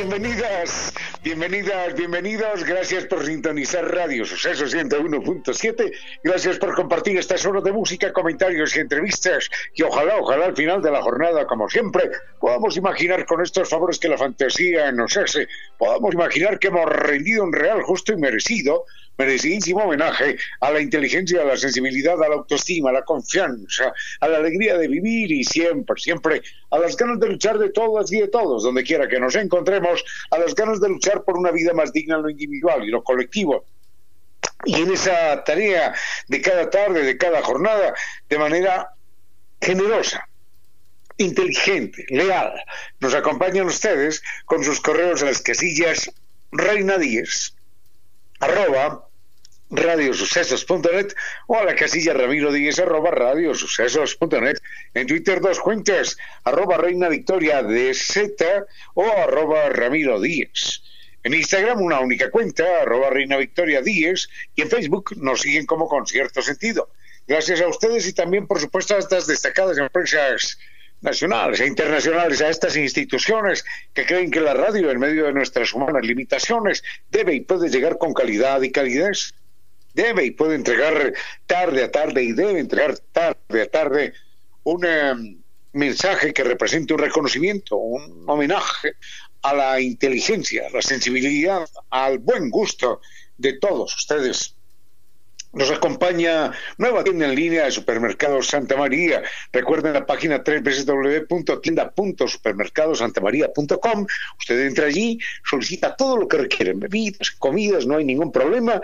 Bienvenidas, bienvenidas, bienvenidos. Gracias por sintonizar Radio Suceso 101.7. Gracias por compartir estas horas de música, comentarios y entrevistas. Y ojalá, ojalá al final de la jornada, como siempre, podamos imaginar con estos favores que la fantasía nos hace, podamos imaginar que hemos rendido un real, justo y merecido merecidísimo homenaje a la inteligencia, a la sensibilidad, a la autoestima, a la confianza, a la alegría de vivir y siempre, siempre a las ganas de luchar de todas y de todos, donde quiera que nos encontremos, a las ganas de luchar por una vida más digna en lo individual y lo colectivo. Y en esa tarea de cada tarde, de cada jornada, de manera generosa, inteligente, leal, nos acompañan ustedes con sus correos a las casillas reina 10 arroba radiosucesos.net o a la casilla Ramiro Díez arroba radiosucesos.net. En Twitter dos cuentas, arroba Reina Victoria de Z o arroba Ramiro Díez. En Instagram una única cuenta, arroba Reina Victoria Díez, y en Facebook nos siguen como con cierto sentido. Gracias a ustedes y también, por supuesto, a estas destacadas empresas nacionales e internacionales, a estas instituciones que creen que la radio, en medio de nuestras humanas limitaciones, debe y puede llegar con calidad y calidez debe y puede entregar tarde a tarde y debe entregar tarde a tarde un em, mensaje que represente un reconocimiento, un homenaje a la inteligencia, a la sensibilidad, al buen gusto de todos ustedes. Nos acompaña nueva tienda en línea de Supermercados Santa María. Recuerden la página www.tienda.supermercadosantamaría.com. Usted entra allí, solicita todo lo que requieren, bebidas, comidas, no hay ningún problema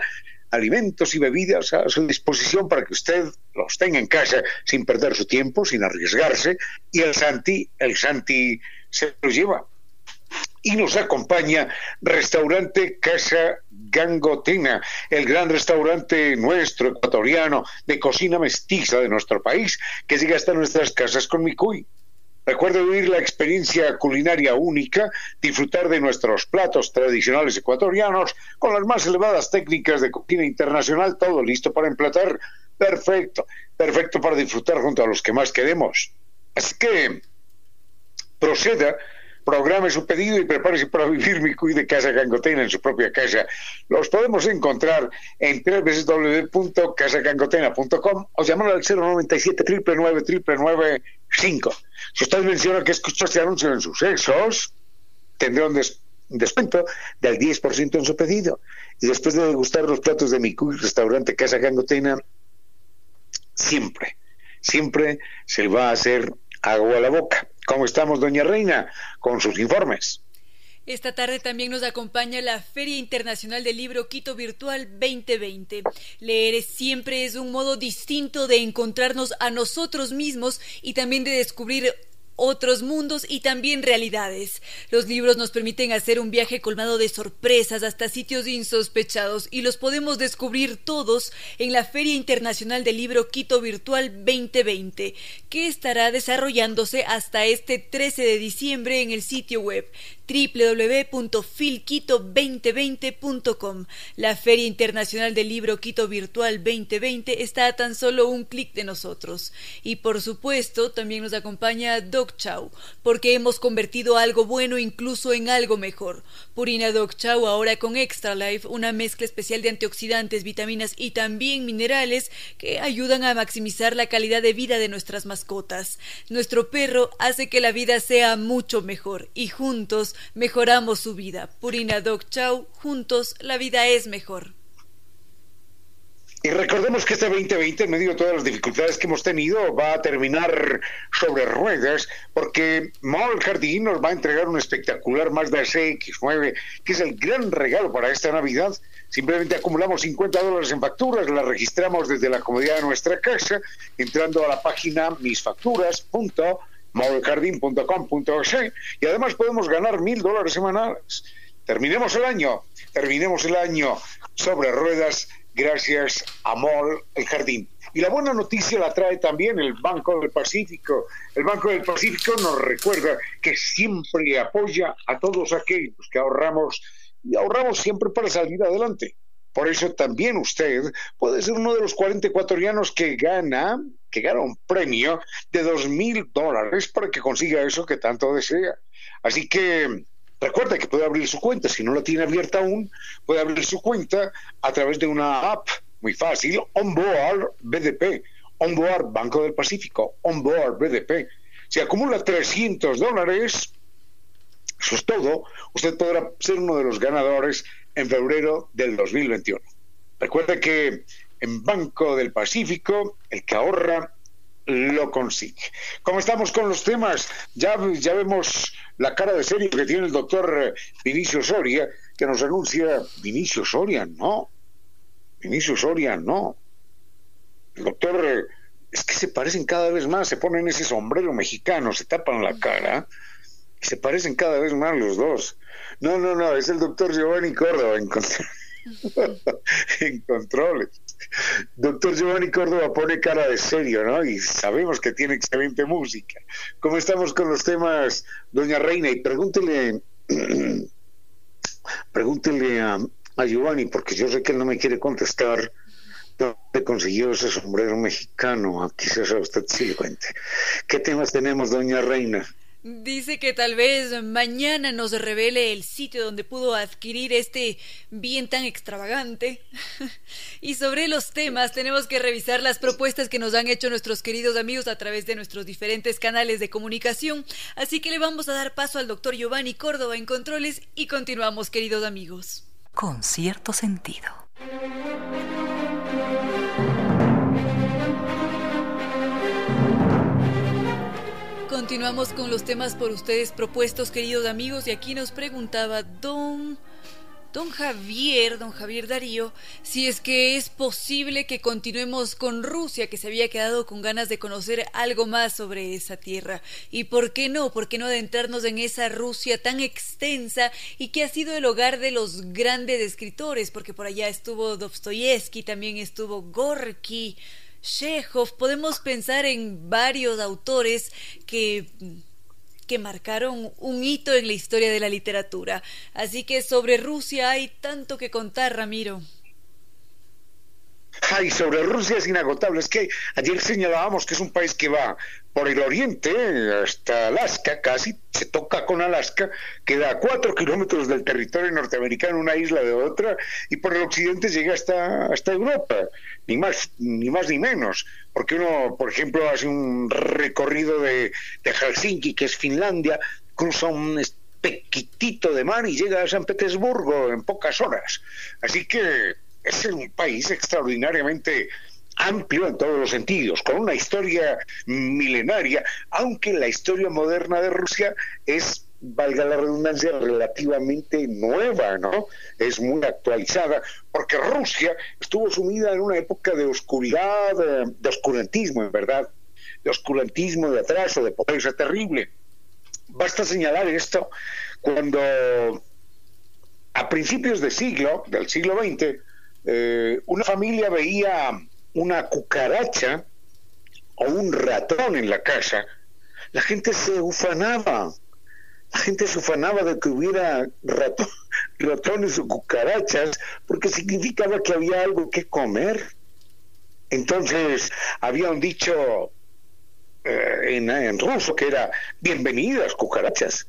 alimentos y bebidas a su disposición para que usted los tenga en casa sin perder su tiempo, sin arriesgarse, y el Santi, el Santi se los lleva. Y nos acompaña Restaurante Casa Gangotena, el gran restaurante nuestro ecuatoriano de cocina mestiza de nuestro país, que llega hasta nuestras casas con Micuy. Recuerde vivir la experiencia culinaria única, disfrutar de nuestros platos tradicionales ecuatorianos con las más elevadas técnicas de cocina internacional, todo listo para emplatar. Perfecto, perfecto para disfrutar junto a los que más queremos. Así que proceda programe su pedido y prepárese para vivir mi cuide de casa Gangotena en su propia casa. Los podemos encontrar en www.casagangotena.com o llamar al 097 999 5. Si usted menciona que escuchó este anuncio en sucesos, tendrá un, descuento del 10% en su pedido. Y después de degustar los platos de mi restaurante Casa Gangotena, siempre, siempre se va a hacer agua a la boca. ¿Cómo estamos, doña Reina, con sus informes? Esta tarde también nos acompaña la Feria Internacional del Libro Quito Virtual 2020. Leer siempre es un modo distinto de encontrarnos a nosotros mismos y también de descubrir otros mundos y también realidades. Los libros nos permiten hacer un viaje colmado de sorpresas hasta sitios insospechados y los podemos descubrir todos en la Feria Internacional del Libro Quito Virtual 2020, que estará desarrollándose hasta este 13 de diciembre en el sitio web www.filquito2020.com. La Feria Internacional del Libro Quito Virtual 2020 está a tan solo un clic de nosotros. Y por supuesto, también nos acompaña Doc Chow, porque hemos convertido algo bueno incluso en algo mejor. Purina Doc Chow ahora con Extra Life, una mezcla especial de antioxidantes, vitaminas y también minerales que ayudan a maximizar la calidad de vida de nuestras mascotas. Nuestro perro hace que la vida sea mucho mejor y juntos mejoramos su vida. Purina Dog Chow, juntos la vida es mejor. Y recordemos que este 2020, en medio de todas las dificultades que hemos tenido, va a terminar sobre ruedas, porque Mall Jardín nos va a entregar un espectacular Mazda CX9, que es el gran regalo para esta Navidad. Simplemente acumulamos 50 dólares en facturas, las registramos desde la comodidad de nuestra casa, entrando a la página misfacturas.com modelcardin.com.es y además podemos ganar mil dólares semanales. Terminemos el año, terminemos el año sobre ruedas gracias a Mall El Jardín. Y la buena noticia la trae también el Banco del Pacífico. El Banco del Pacífico nos recuerda que siempre apoya a todos aquellos que ahorramos y ahorramos siempre para salir adelante. Por eso también usted puede ser uno de los 40 ecuatorianos que gana, que gana un premio de dos mil dólares para que consiga eso que tanto desea. Así que recuerda que puede abrir su cuenta, si no la tiene abierta aún, puede abrir su cuenta a través de una app muy fácil, Onboard BDP, Onboard Banco del Pacífico, Onboard BDP. Si acumula 300 dólares, eso es todo, usted podrá ser uno de los ganadores en febrero del 2021. Recuerde que en Banco del Pacífico, el que ahorra lo consigue. Como estamos con los temas, ya, ya vemos la cara de serio que tiene el doctor Vinicio Soria, que nos anuncia, Vinicio Soria, no, Vinicio Soria, no. El doctor, es que se parecen cada vez más, se ponen ese sombrero mexicano, se tapan la cara, se parecen cada vez más los dos. No, no, no, es el doctor Giovanni Córdoba en, en controles. Doctor Giovanni Córdoba pone cara de serio, ¿no? Y sabemos que tiene excelente música. ¿Cómo estamos con los temas, doña Reina? Y pregúntele, pregúntele a, a Giovanni, porque yo sé que él no me quiere contestar dónde consiguió ese sombrero mexicano. Quizás a usted sí le cuente. ¿Qué temas tenemos, doña Reina? Dice que tal vez mañana nos revele el sitio donde pudo adquirir este bien tan extravagante. y sobre los temas tenemos que revisar las propuestas que nos han hecho nuestros queridos amigos a través de nuestros diferentes canales de comunicación. Así que le vamos a dar paso al doctor Giovanni Córdoba en Controles y continuamos, queridos amigos con cierto sentido. Continuamos con los temas por ustedes propuestos, queridos amigos, y aquí nos preguntaba Don don Javier, don Javier Darío, si es que es posible que continuemos con Rusia, que se había quedado con ganas de conocer algo más sobre esa tierra. ¿Y por qué no? ¿Por qué no adentrarnos en esa Rusia tan extensa y que ha sido el hogar de los grandes escritores? Porque por allá estuvo Dostoyevsky, también estuvo Gorky. Chekhov, podemos pensar en varios autores que que marcaron un hito en la historia de la literatura. Así que sobre Rusia hay tanto que contar, Ramiro. Ay, sobre Rusia es inagotable. Es que ayer señalábamos que es un país que va por el oriente hasta Alaska, casi se toca con Alaska, queda a cuatro kilómetros del territorio norteamericano, una isla de otra, y por el occidente llega hasta, hasta Europa, ni más, ni más ni menos, porque uno, por ejemplo, hace un recorrido de, Helsinki, que es Finlandia, cruza un pequitito de mar y llega a San Petersburgo en pocas horas. Así que es un país extraordinariamente amplio en todos los sentidos, con una historia milenaria, aunque la historia moderna de Rusia es valga la redundancia, relativamente nueva, ¿no? Es muy actualizada, porque Rusia estuvo sumida en una época de oscuridad, de oscurantismo, en verdad, de oscurantismo, de atraso, de pobreza terrible. Basta señalar esto cuando a principios del siglo, del siglo XX, eh, una familia veía una cucaracha o un ratón en la casa, la gente se ufanaba. La gente se ufanaba de que hubiera ratones o cucarachas porque significaba que había algo que comer. Entonces había un dicho eh, en, en ruso que era bienvenidas cucarachas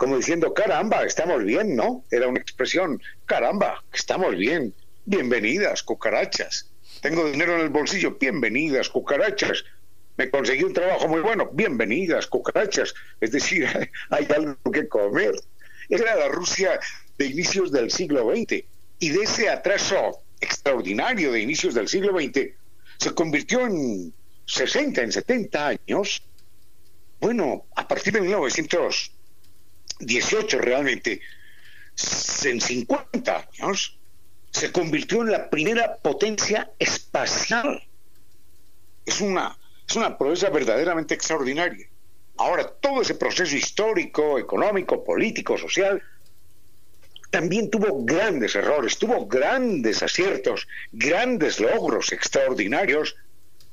como diciendo, caramba, estamos bien, ¿no? Era una expresión, caramba, estamos bien. Bienvenidas, cucarachas. Tengo dinero en el bolsillo. Bienvenidas, cucarachas. Me conseguí un trabajo muy bueno. Bienvenidas, cucarachas. Es decir, hay algo que comer. Era la Rusia de inicios del siglo XX. Y de ese atraso extraordinario de inicios del siglo XX, se convirtió en 60, en 70 años. Bueno, a partir de 1918 realmente, en 50 años, se convirtió en la primera potencia espacial. Es una, es una proeza verdaderamente extraordinaria. Ahora, todo ese proceso histórico, económico, político, social, también tuvo grandes errores, tuvo grandes aciertos, grandes logros extraordinarios,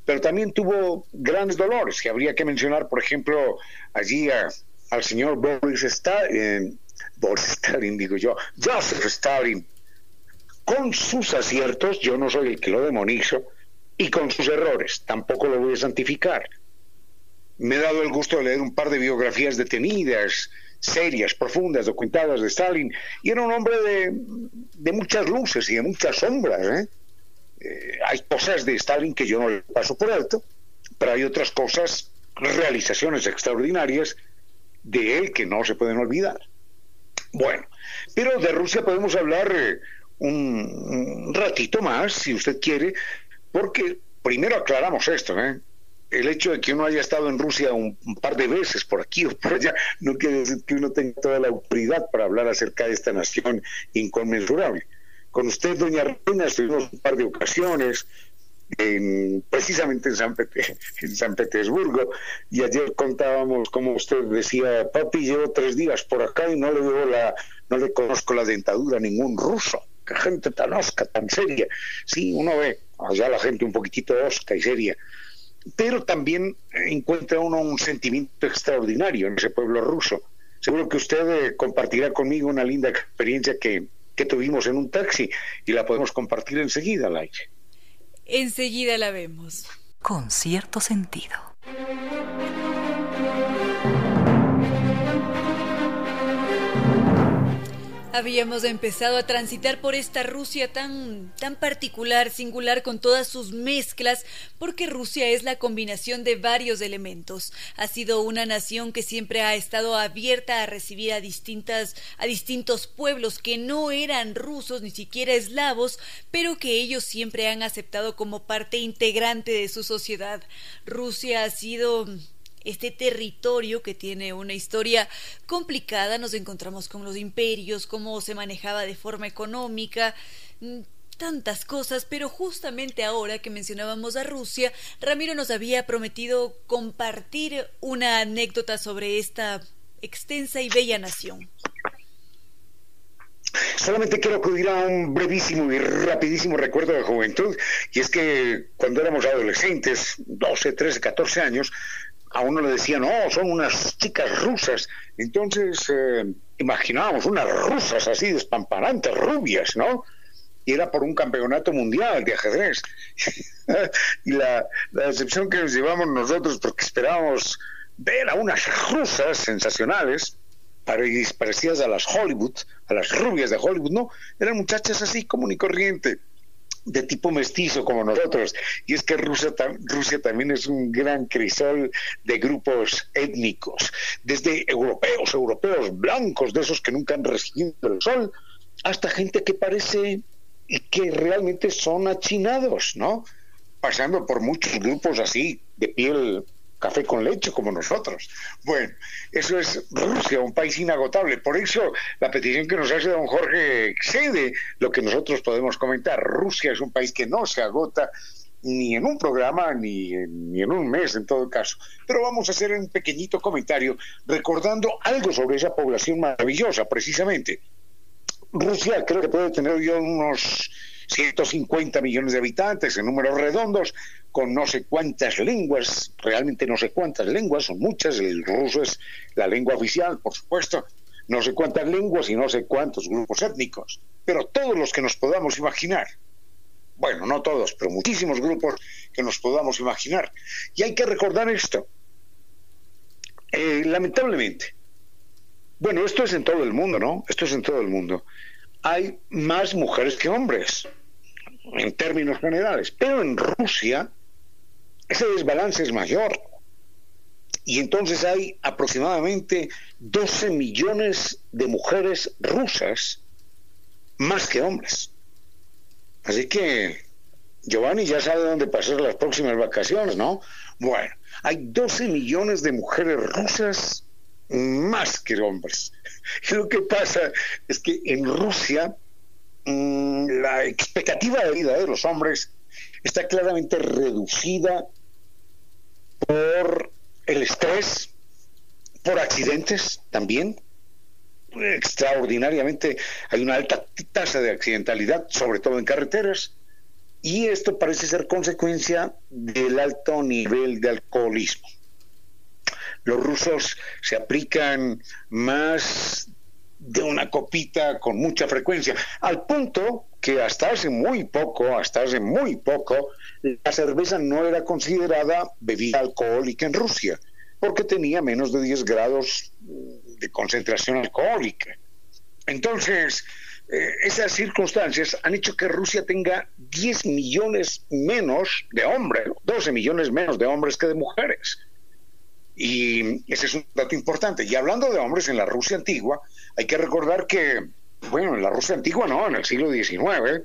pero también tuvo grandes dolores, que habría que mencionar, por ejemplo, allí al señor Boris Stalin, eh, Boris Stalin, digo yo, Joseph Stalin, con sus aciertos, yo no soy el que lo demonizo, y con sus errores, tampoco lo voy a santificar. Me he dado el gusto de leer un par de biografías detenidas, serias, profundas, documentadas de Stalin, y era un hombre de, muchas luces y de muchas sombras. ¿eh? Eh, hay cosas de Stalin que yo no le paso por alto, pero hay otras cosas, realizaciones extraordinarias de él que no se pueden olvidar. Bueno, pero de Rusia podemos hablar eh, un, ratito más, si usted quiere, porque primero aclaramos esto, ¿eh? el hecho de que uno haya estado en Rusia un, par de veces por aquí o por allá no quiere decir que uno tenga toda la autoridad para hablar acerca de esta nación inconmensurable. Con usted, doña Reina, estuvimos un par de ocasiones, precisamente en San, en San Petersburgo, y ayer contábamos como usted decía, papi, llevo tres días por acá y no le veo la, no le conozco la dentadura a ningún ruso. Qué gente tan osca, tan seria. Sí, uno ve allá la gente un poquitito osca y seria pero también encuentra uno un sentimiento extraordinario en ese pueblo ruso. Seguro que usted eh, compartirá conmigo una linda experiencia que, que tuvimos en un taxi y la podemos compartir enseguida, Laike. Enseguida la vemos. Con cierto sentido. Habíamos empezado a transitar por esta Rusia tan, tan particular, singular, con todas sus mezclas, porque Rusia es la combinación de varios elementos. Ha sido una nación que siempre ha estado abierta a recibir a distintas, a distintos pueblos que no eran rusos ni siquiera eslavos, pero que ellos siempre han aceptado como parte integrante de su sociedad. Rusia ha sido este territorio que tiene una historia complicada, nos encontramos con los imperios, cómo se manejaba de forma económica, mm, tantas cosas, pero justamente ahora que mencionábamos a Rusia, Ramiro nos había prometido compartir una anécdota sobre esta extensa y bella nación. Solamente quiero acudir a un brevísimo y rapidísimo recuerdo de juventud, y es que cuando éramos adolescentes, 12, 13, 14 años, a uno le decían, no, son unas chicas rusas. Entonces eh, imaginábamos unas rusas así despampanantes, rubias, ¿no? Y era por un campeonato mundial de ajedrez. y la, decepción que nos llevamos nosotros, porque esperábamos ver a unas rusas sensacionales, parecidas a las Hollywood, a las rubias de Hollywood, no, eran muchachas así común y corriente de tipo mestizo como nosotros. Y es que Rusia, Rusia también es un gran crisol de grupos étnicos, desde europeos, europeos blancos, de esos que nunca han recibido el sol, hasta gente que parece que realmente son achinados, ¿no? Pasando por muchos grupos así, de piel café con leche como nosotros. Bueno, eso es Rusia, un país inagotable. Por eso la petición que nos hace don Jorge excede lo que nosotros podemos comentar. Rusia es un país que no se agota ni en un programa ni en, ni en un mes en todo caso. Pero vamos a hacer un pequeñito comentario recordando algo sobre esa población maravillosa, precisamente. Rusia creo que puede tener hoy unos 150 millones de habitantes en números redondos, con no sé cuántas lenguas, realmente no sé cuántas lenguas, son muchas, el ruso es la lengua oficial, por supuesto, no sé cuántas lenguas y no sé cuántos grupos étnicos, pero todos los que nos podamos imaginar. Bueno, no todos, pero muchísimos grupos que nos podamos imaginar. Y hay que recordar esto. Eh, lamentablemente, bueno, esto es en todo el mundo, ¿no? Esto es en todo el mundo hay más mujeres que hombres, en términos generales. Pero en Rusia ese desbalance es mayor. Y entonces hay aproximadamente 12 millones de mujeres rusas más que hombres. Así que Giovanni ya sabe dónde pasar las próximas vacaciones, ¿no? Bueno, hay 12 millones de mujeres rusas más que hombres. Y lo que pasa es que en Rusia mm, la expectativa de vida de los hombres está claramente reducida por el estrés, por accidentes también. Extraordinariamente hay una alta tasa de accidentalidad, sobre todo en carreteras, y esto parece ser consecuencia del alto nivel de alcoholismo. Los rusos se aplican más de una copita con mucha frecuencia, al punto que hasta hace muy poco, hasta hace muy poco, la cerveza no era considerada bebida alcohólica en Rusia, porque tenía menos de 10 grados de concentración alcohólica. Entonces, eh, esas circunstancias han hecho que Rusia tenga 10 millones menos de hombres, 12 millones menos de hombres que de mujeres. Y ese es un dato importante. Y hablando de hombres en la Rusia antigua, hay que recordar que, bueno, en la Rusia antigua no, en el siglo XIX,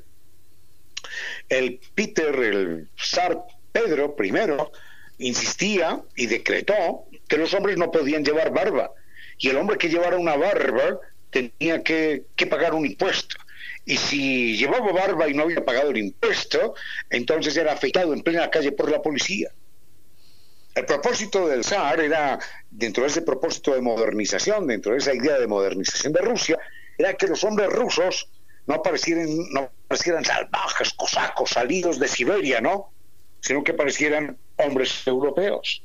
el Peter, el zar Pedro I, insistía y decretó que los hombres no podían llevar barba. Y el hombre que llevara una barba tenía que, que pagar un impuesto y si llevaba barba y no había pagado el impuesto, entonces era afeitado en plena calle por la policía. El propósito del zar era, dentro de ese propósito de modernización, dentro de esa idea de modernización de Rusia, era que los hombres rusos no parecieran, no parecieran salvajes, cosacos, salidos de Siberia, ¿no? Sino que parecieran hombres europeos.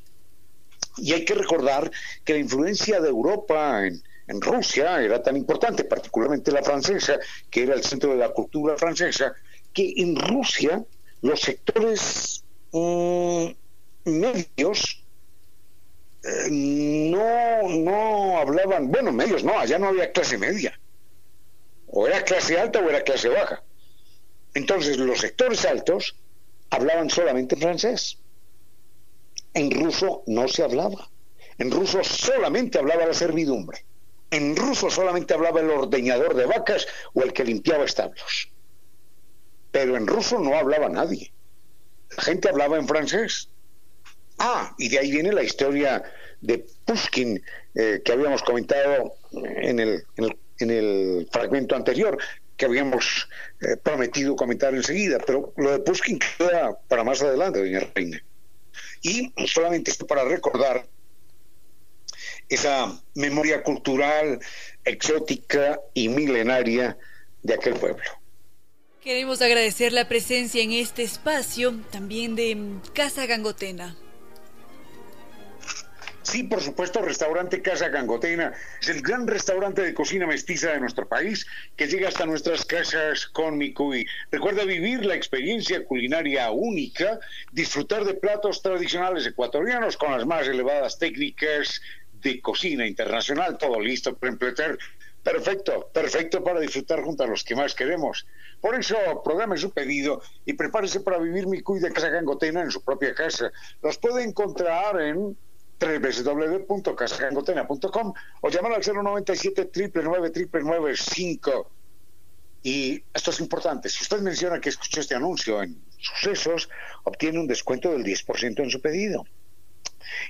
Y hay que recordar que la influencia de Europa en, Rusia era tan importante, particularmente la francesa, que era el centro de la cultura francesa, que en Rusia los sectores mm, medios eh, no, no hablaban, bueno, medios no, allá no había clase media. O era clase alta o era clase baja. Entonces los sectores altos hablaban solamente en francés. En ruso no se hablaba. En ruso solamente hablaba la servidumbre. En ruso solamente hablaba el ordeñador de vacas o el que limpiaba establos. Pero en ruso no hablaba nadie. La gente hablaba en francés. Ah, y de ahí viene la historia de Pushkin eh, que habíamos comentado en el, en el, fragmento anterior, que habíamos eh, prometido comentar enseguida, pero lo de Pushkin queda para más adelante, doña Reina. Y solamente esto para recordar esa memoria cultural exótica y milenaria de aquel pueblo. Queremos agradecer la presencia en este espacio también de Casa Gangotena. Sí, por supuesto, restaurante Casa Gangotena es el gran restaurante de cocina mestiza de nuestro país que llega hasta nuestras casas con Micuy. Recuerda vivir la experiencia culinaria única, disfrutar de platos tradicionales ecuatorianos con las más elevadas técnicas de cocina internacional, todo listo para emplear. Perfecto, perfecto para disfrutar junto a los que más queremos. Por eso, programe su pedido y prepárese para vivir Micuy de Casa Gangotena en su propia casa. Los puede encontrar en www.casagangotena.com o llamar al 097 999 Y esto es importante, si usted menciona que escuchó este anuncio en sucesos, obtiene un descuento del 10% en su pedido.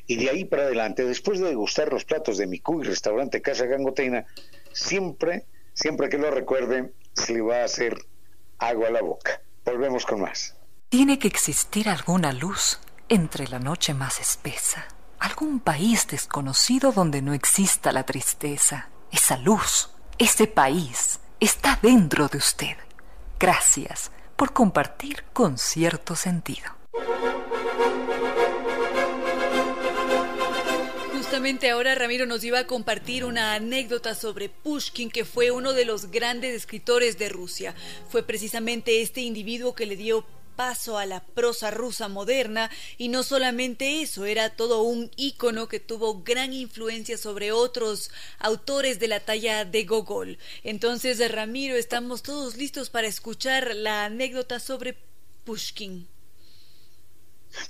Y de ahí para adelante, después de degustar los platos de mi y restaurante Casa Gangotena, siempre, siempre que lo recuerde, se le va a hacer agua a la boca. Volvemos con más. Tiene que existir alguna luz entre la noche más espesa algún país desconocido donde no exista la tristeza. Esa luz, ese país, está dentro de usted. Gracias por compartir con cierto sentido. Justamente ahora Ramiro nos iba a compartir una anécdota sobre Pushkin, que fue uno de los grandes escritores de Rusia. Fue precisamente este individuo que le dio paso a la prosa rusa moderna y no solamente eso, era todo un ícono que tuvo gran influencia sobre otros autores de la talla de Gogol. Entonces, Ramiro, estamos todos listos para escuchar la anécdota sobre Pushkin.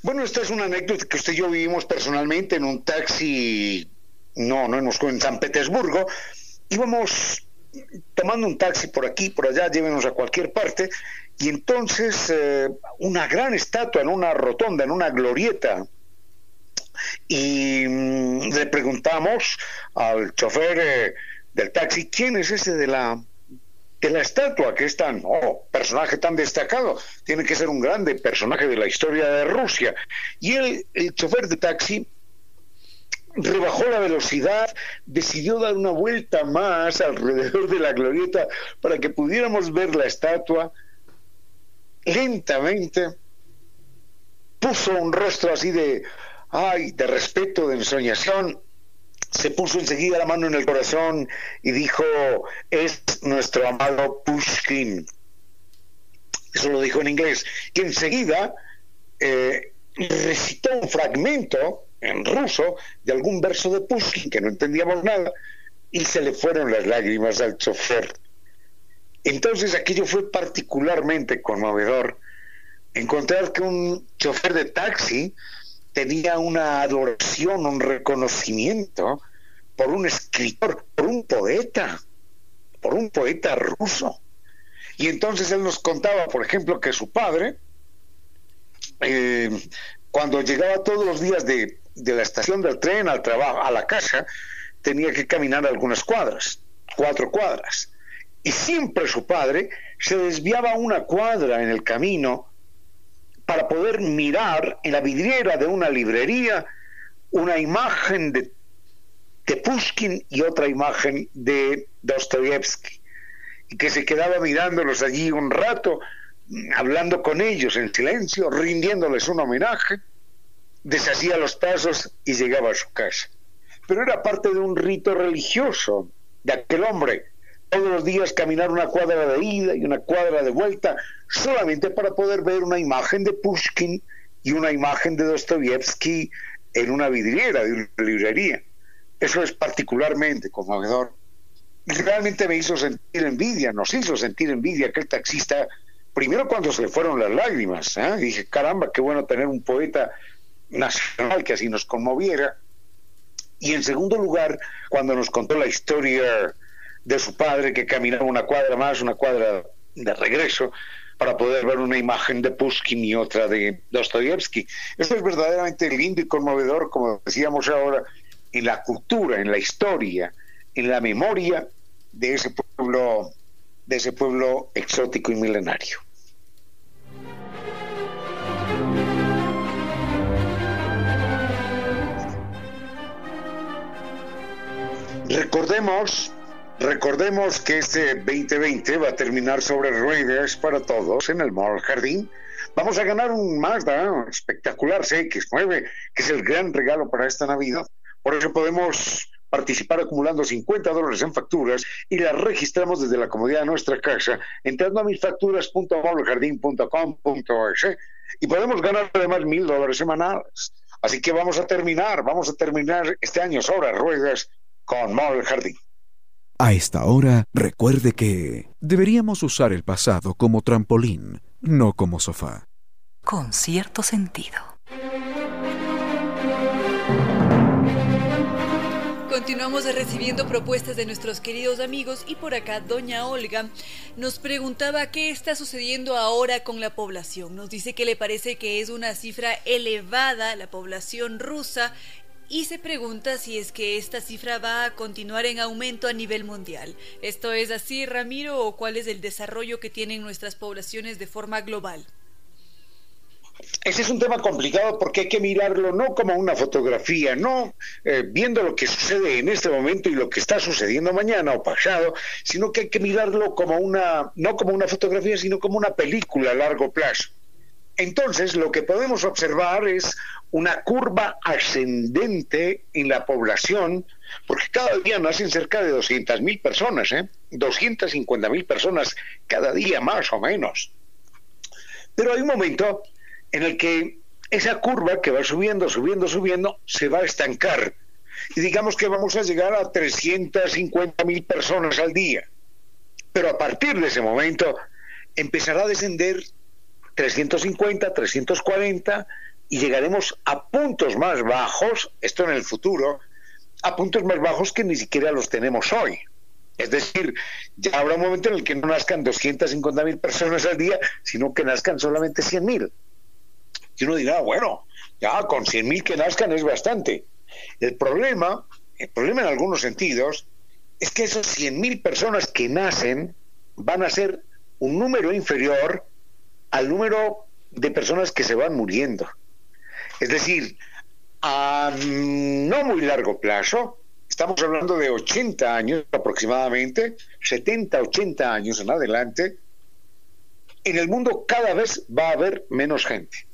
Bueno, esta es una anécdota que usted y yo vivimos personalmente en un taxi, no, no en en San Petersburgo. Íbamos tomando un taxi por aquí, por allá, llévenos a cualquier parte, y entonces eh, una gran estatua en una rotonda, en una glorieta, y mm, le preguntamos al chofer eh, del taxi, ¿quién es ese de la, de la estatua que es tan, oh, personaje tan destacado? Tiene que ser un grande personaje de la historia de Rusia. Y el, el chofer de taxi rebajó la velocidad, decidió dar una vuelta más alrededor de la glorieta para que pudiéramos ver la estatua. Lentamente puso un rostro así de, ay, de respeto, de ensoñación, se puso enseguida la mano en el corazón y dijo, es nuestro amado Pushkin. Eso lo dijo en inglés. Y enseguida eh, recitó un fragmento en ruso de algún verso de Pushkin que no entendíamos nada y se le fueron las lágrimas al chofer. Entonces aquello fue particularmente conmovedor. Encontrar que un chofer de taxi tenía una adoración, un reconocimiento por un escritor, por un poeta, por un poeta ruso. Y entonces él nos contaba, por ejemplo, que su padre, eh, cuando llegaba todos los días de, de la estación del tren al trabajo, a la casa, tenía que caminar algunas cuadras, cuatro cuadras. Y siempre su padre se desviaba una cuadra en el camino para poder mirar en la vidriera de una librería una imagen de, de Pushkin y otra imagen de Dostoyevsky, y que se quedaba mirándolos allí un rato, hablando con ellos en silencio, rindiéndoles un homenaje, deshacía los pasos y llegaba a su casa. Pero era parte de un rito religioso de aquel hombre, todos los días caminar una cuadra de ida y una cuadra de vuelta, solamente para poder ver una imagen de Pushkin y una imagen de Dostoyevsky en una vidriera de una librería. Eso es particularmente conmovedor. Y realmente me hizo sentir envidia, nos hizo sentir envidia aquel taxista, primero cuando se le fueron las lágrimas. ¿eh? Dije, caramba, qué bueno tener un poeta nacional que así nos conmoviera. Y en segundo lugar, cuando nos contó la historia de su padre que caminaba una cuadra más, una cuadra de regreso, para poder ver una imagen de Pushkin y otra de Dostoyevsky. Eso es verdaderamente lindo y conmovedor, como decíamos ahora, en la cultura, en la historia, en la memoria de ese pueblo, de ese pueblo exótico y milenario. Recordemos Recordemos que este 2020 va a terminar sobre ruedas para todos en el Mall Jardín. Vamos a ganar un Mazda espectacular CX9, que es el gran regalo para esta Navidad. Por eso podemos participar acumulando 50 dólares en facturas y las registramos desde la comodidad de nuestra casa entrando a misfacturas.malljardín.com.es y podemos ganar además mil dólares semanales. Así que vamos a terminar, vamos a terminar este año sobre ruedas con Mall Jardín. A esta hora, recuerde que deberíamos usar el pasado como trampolín, no como sofá. Con cierto sentido. Continuamos recibiendo propuestas de nuestros queridos amigos y por acá doña Olga nos preguntaba qué está sucediendo ahora con la población. Nos dice que le parece que es una cifra elevada la población rusa y se pregunta si es que esta cifra va a continuar en aumento a nivel mundial. ¿Esto es así, Ramiro, o cuál es el desarrollo que tienen nuestras poblaciones de forma global? Ese es un tema complicado porque hay que mirarlo no como una fotografía, no eh, viendo lo que sucede en este momento y lo que está sucediendo mañana o pasado, sino que hay que mirarlo como una, no como una fotografía, sino como una película a largo plazo. Entonces, lo que podemos observar es una curva ascendente en la población, porque cada día nacen cerca de 200.000 personas, ¿eh? 250.000 personas cada día más o menos. Pero hay un momento en el que esa curva que va subiendo, subiendo, subiendo, se va a estancar. Y digamos que vamos a llegar a 350.000 personas al día. Pero a partir de ese momento empezará a descender 350, 340 y llegaremos a puntos más bajos, esto en el futuro, a puntos más bajos que ni siquiera los tenemos hoy. Es decir, ya habrá un momento en el que no nazcan 250 mil personas al día, sino que nazcan solamente 100 mil. Y uno dirá, bueno, ya con 100 mil que nazcan es bastante. El problema, el problema en algunos sentidos, es que esos 100 mil personas que nacen van a ser un número inferior al número de personas que se van muriendo. Es decir, A no muy largo plazo, estamos hablando de 80 años aproximadamente, 70, 80 años en adelante, en el mundo cada vez va a haber menos gente.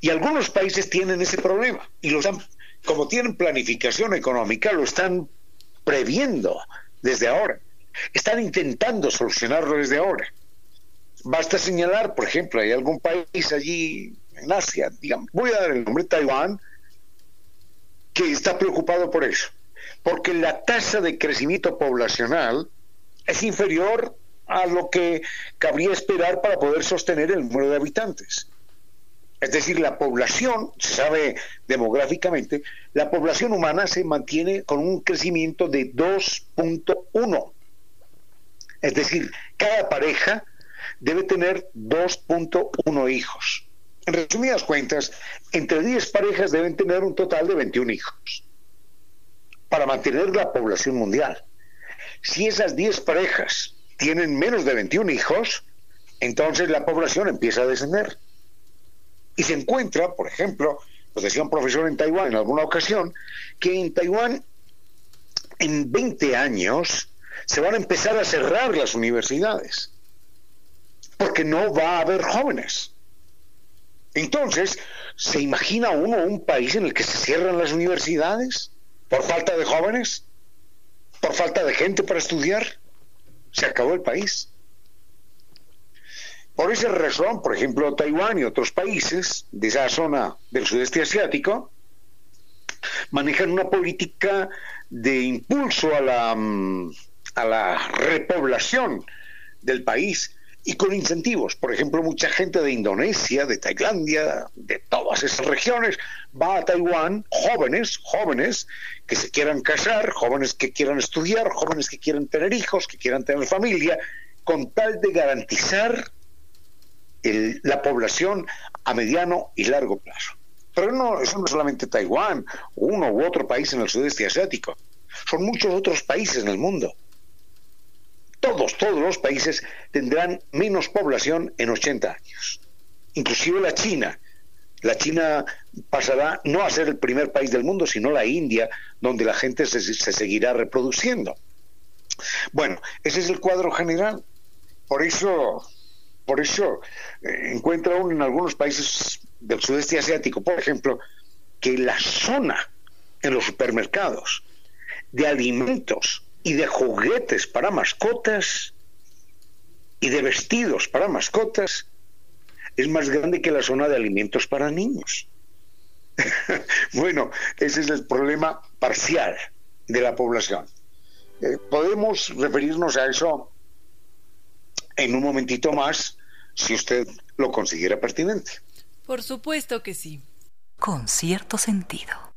Y algunos países tienen ese problema y lo están, como tienen planificación económica, lo están previendo desde ahora. Están intentando solucionarlo desde ahora. Basta señalar, por ejemplo, hay algún país allí en Asia, digamos, voy a dar el nombre Taiwán, que está preocupado por eso, porque la tasa de crecimiento poblacional es inferior a lo que cabría esperar para poder sostener el número de habitantes. Es decir, la población, se sabe demográficamente, la población humana se mantiene con un crecimiento de 2.1. Es decir, cada pareja debe tener 2.1 hijos. En resumidas cuentas, entre 10 parejas deben tener un total de 21 hijos para mantener la población mundial. Si esas 10 parejas tienen menos de 21 hijos, entonces la población empieza a descender. Y se encuentra, por ejemplo, lo decía un profesor en Taiwán en alguna ocasión, que en Taiwán en 20 años se van a empezar a cerrar las universidades, porque no va a haber jóvenes. Entonces, ¿se imagina uno un país en el que se cierran las universidades por falta de jóvenes? ¿Por falta de gente para estudiar? Se acabó el país. Por esa razón, por ejemplo, Taiwán y otros países de esa zona del sudeste asiático manejan una política de impulso a la, mm, a la repoblación del país y con incentivos. Por ejemplo, mucha gente de Indonesia, de Tailandia, de todas esas regiones, va a Taiwán, jóvenes, jóvenes que se quieran casar, jóvenes que quieran estudiar, jóvenes que quieran tener hijos, que quieran tener familia, con tal de garantizar la población a mediano y largo plazo. Pero no, eso no es solamente Taiwán, uno u otro país en el sudeste asiático, son muchos otros países en el mundo. Todos, todos los países tendrán menos población en 80 años. Inclusive la China. La China pasará no a ser el primer país del mundo, sino la India, donde la gente se, se seguirá reproduciendo. Bueno, ese es el cuadro general. Por eso por eso eh, encuentra uno en algunos países del sudeste asiático, por ejemplo, que la zona en los supermercados de alimentos y de juguetes para mascotas y de vestidos para mascotas es más grande que la zona de alimentos para niños. bueno, ese es el problema parcial de la población. Eh, podemos referirnos a eso en un momentito más si usted lo considera pertinente. Por supuesto que sí. Con cierto sentido.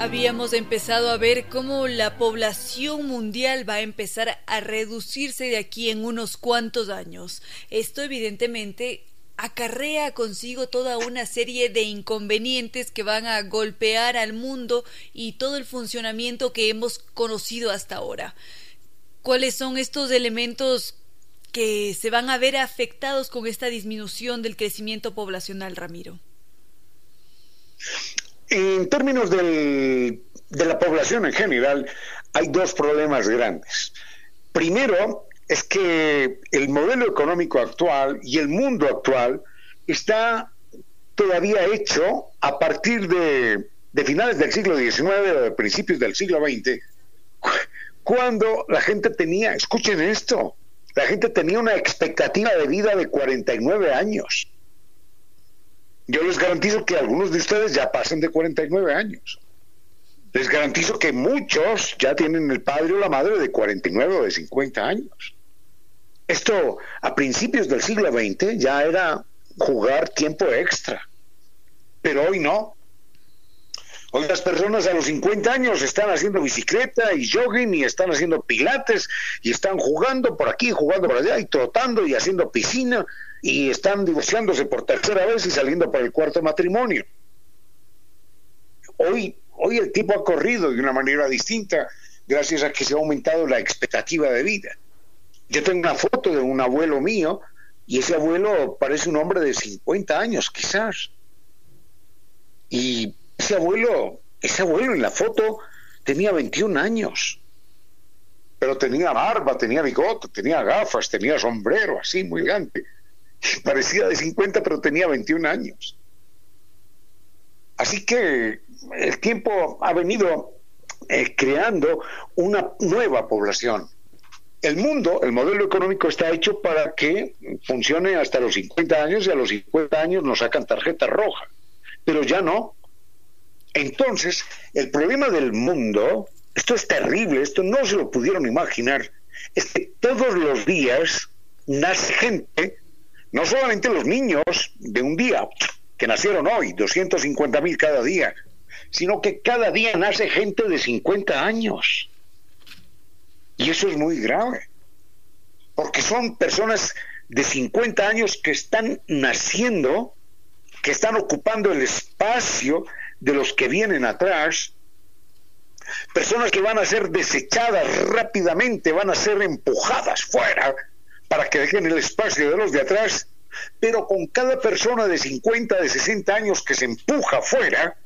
Habíamos empezado a ver cómo la población mundial va a empezar a reducirse de aquí en unos cuantos años. Esto evidentemente acarrea consigo toda una serie de inconvenientes que van a golpear al mundo y todo el funcionamiento que hemos conocido hasta ahora. ¿Cuáles son estos elementos que se van a ver afectados con esta disminución del crecimiento poblacional, Ramiro? En términos de la población en general, hay dos problemas grandes. Primero, es que el modelo económico actual y el mundo actual está todavía hecho a partir de, finales del siglo XIX o de principios del siglo XX, cuando la gente tenía, escuchen esto, la gente tenía una expectativa de vida de 49 años. Yo les garantizo que algunos de ustedes ya pasan de 49 años. Les garantizo que muchos ya tienen el padre o la madre de 49 o de 50 años. Esto a principios del siglo XX ya era jugar tiempo extra, pero hoy no. Hoy las personas a los 50 años están haciendo bicicleta y jogging y están haciendo pilates y están jugando por aquí, jugando por allá y trotando y haciendo piscina y están divorciándose por tercera vez y saliendo por el cuarto matrimonio. Hoy, hoy el tipo ha corrido de una manera distinta gracias a que se ha aumentado la expectativa de vida. Yo tengo una foto de un abuelo mío y ese abuelo parece un hombre de 50 años, quizás. Y ese abuelo, ese abuelo en la foto tenía 21 años. Pero tenía barba, tenía bigote, tenía gafas, tenía sombrero, así muy grande. Parecía de 50, pero tenía 21 años. Así que el tiempo ha venido eh, creando una nueva población. El mundo, el modelo económico está hecho para que funcione hasta los 50 años y a los 50 años nos sacan tarjeta roja, pero ya no. Entonces, el problema del mundo, esto es terrible, esto no se lo pudieron imaginar, es que todos los días nace gente, no solamente los niños de un día, que nacieron hoy, 250 mil cada día, sino que cada día nace gente de 50 años. Y eso es muy grave, porque son personas de 50 años que están naciendo, que están ocupando el espacio de los que vienen atrás, personas que van a ser desechadas rápidamente, van a ser empujadas fuera para que dejen el espacio de los de atrás, pero con cada persona de 50, de 60 años que se empuja fuera,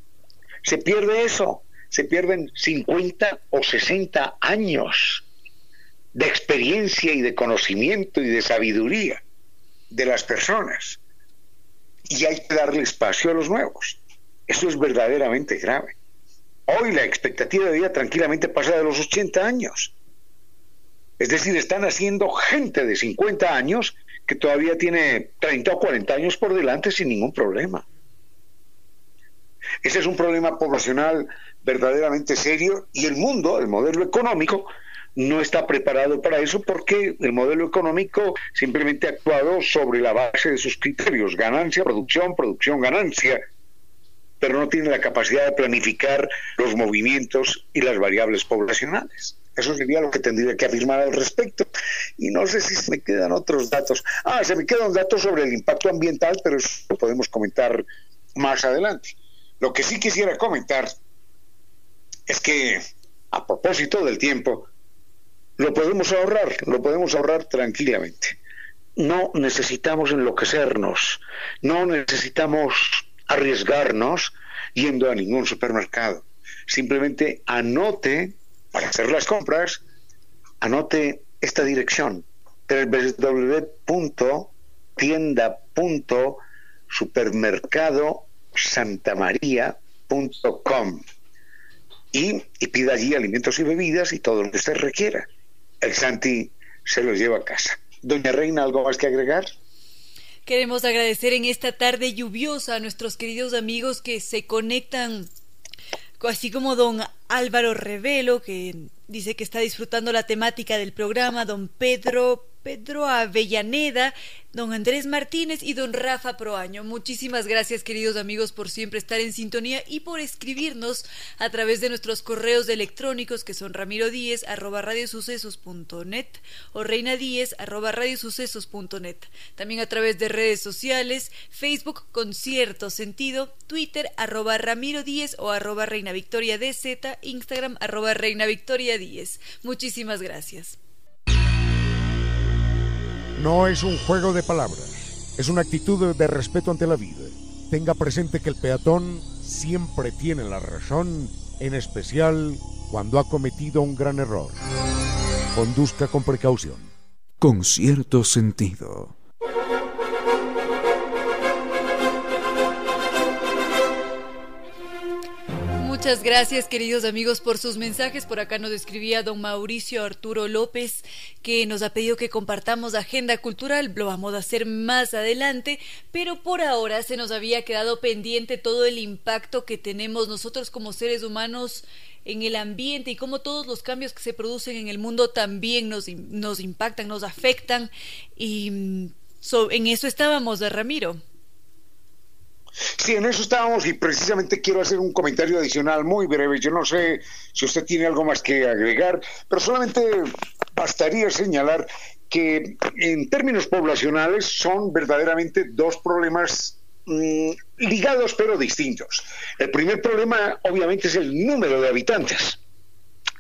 se pierde eso, se pierden 50 o 60 años de experiencia y de conocimiento y de sabiduría de las personas. Y hay que darle espacio a los nuevos. Eso es verdaderamente grave. Hoy la expectativa de vida tranquilamente pasa de los 80 años. Es decir, están haciendo gente de 50 años que todavía tiene 30 o 40 años por delante sin ningún problema. Ese es un problema poblacional verdaderamente serio y el mundo, el modelo económico, no está preparado para eso porque el modelo económico simplemente ha actuado sobre la base de sus criterios, ganancia, producción, producción, ganancia, pero no tiene la capacidad de planificar los movimientos y las variables poblacionales. Eso sería lo que tendría que afirmar al respecto. Y no sé si se me quedan otros datos. Ah, se me quedan datos sobre el impacto ambiental, pero eso lo podemos comentar más adelante. Lo que sí quisiera comentar es que, a propósito del tiempo, lo podemos ahorrar, lo podemos ahorrar tranquilamente. No necesitamos enloquecernos, no necesitamos arriesgarnos yendo a ningún supermercado. Simplemente anote, para hacer las compras, anote esta dirección, www.tienda.supermercadosantamaría.com y, y pida allí alimentos y bebidas y todo lo que usted requiera. El Santi se los lleva a casa. Doña Reina, ¿algo más que agregar? Queremos agradecer en esta tarde lluviosa a nuestros queridos amigos que se conectan, así como don Álvaro Revelo, que dice que está disfrutando la temática del programa, don Pedro Pedro Avellaneda, don Andrés Martínez y don Rafa Proaño. Muchísimas gracias, queridos amigos, por siempre estar en sintonía y por escribirnos a través de nuestros correos electrónicos que son ramiro díez arroba radiosucesos.net o reina díez arroba radiosucesos.net. También a través de redes sociales, Facebook con cierto sentido, Twitter arroba ramiro díez o arroba reina victoria dz, Instagram arroba reina victoria díez. Muchísimas gracias. No es un juego de palabras, es una actitud de respeto ante la vida. Tenga presente que el peatón siempre tiene la razón, en especial cuando ha cometido un gran error. Conduzca con precaución. Con cierto sentido. Muchas gracias, queridos amigos, por sus mensajes. Por acá nos escribía don Mauricio Arturo López, que nos ha pedido que compartamos agenda cultural. Lo vamos a hacer más adelante, pero por ahora se nos había quedado pendiente todo el impacto que tenemos nosotros como seres humanos en el ambiente y cómo todos los cambios que se producen en el mundo también nos, nos impactan, nos afectan. Y mm, en eso estábamos, de Ramiro. Sí, en eso estábamos y precisamente quiero hacer un comentario adicional muy breve. Yo no sé si usted tiene algo más que agregar, pero solamente bastaría señalar que en términos poblacionales son verdaderamente dos problemas mm, ligados pero distintos. El primer problema obviamente es el número de habitantes,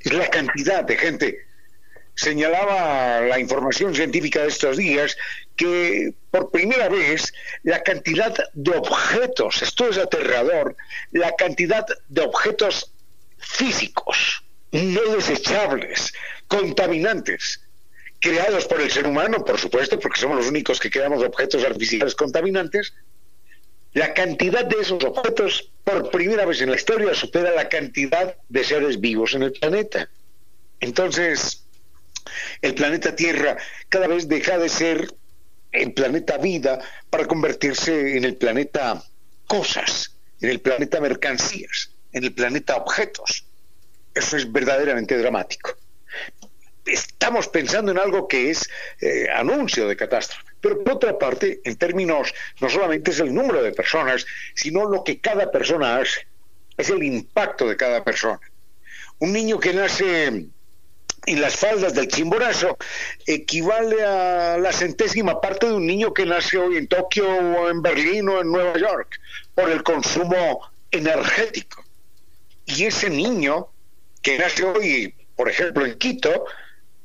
es la cantidad de gente señalaba la información científica de estos días que por primera vez la cantidad de objetos, esto es aterrador, la cantidad de objetos físicos, no desechables, contaminantes, creados por el ser humano, por supuesto, porque somos los únicos que creamos objetos artificiales contaminantes, la cantidad de esos objetos por primera vez en la historia supera la cantidad de seres vivos en el planeta. Entonces, el planeta Tierra cada vez deja de ser el planeta vida para convertirse en el planeta cosas, en el planeta mercancías, en el planeta objetos. Eso es verdaderamente dramático. Estamos pensando en algo que es eh, anuncio de catástrofe. Pero por otra parte, en términos, no solamente es el número de personas, sino lo que cada persona hace. Es el impacto de cada persona. Un niño que nace en las faldas del Chimborazo equivale a la centésima parte de un niño que nace hoy en Tokio o en Berlín o en Nueva York por el consumo energético. Y ese niño que nace hoy, por ejemplo, en Quito,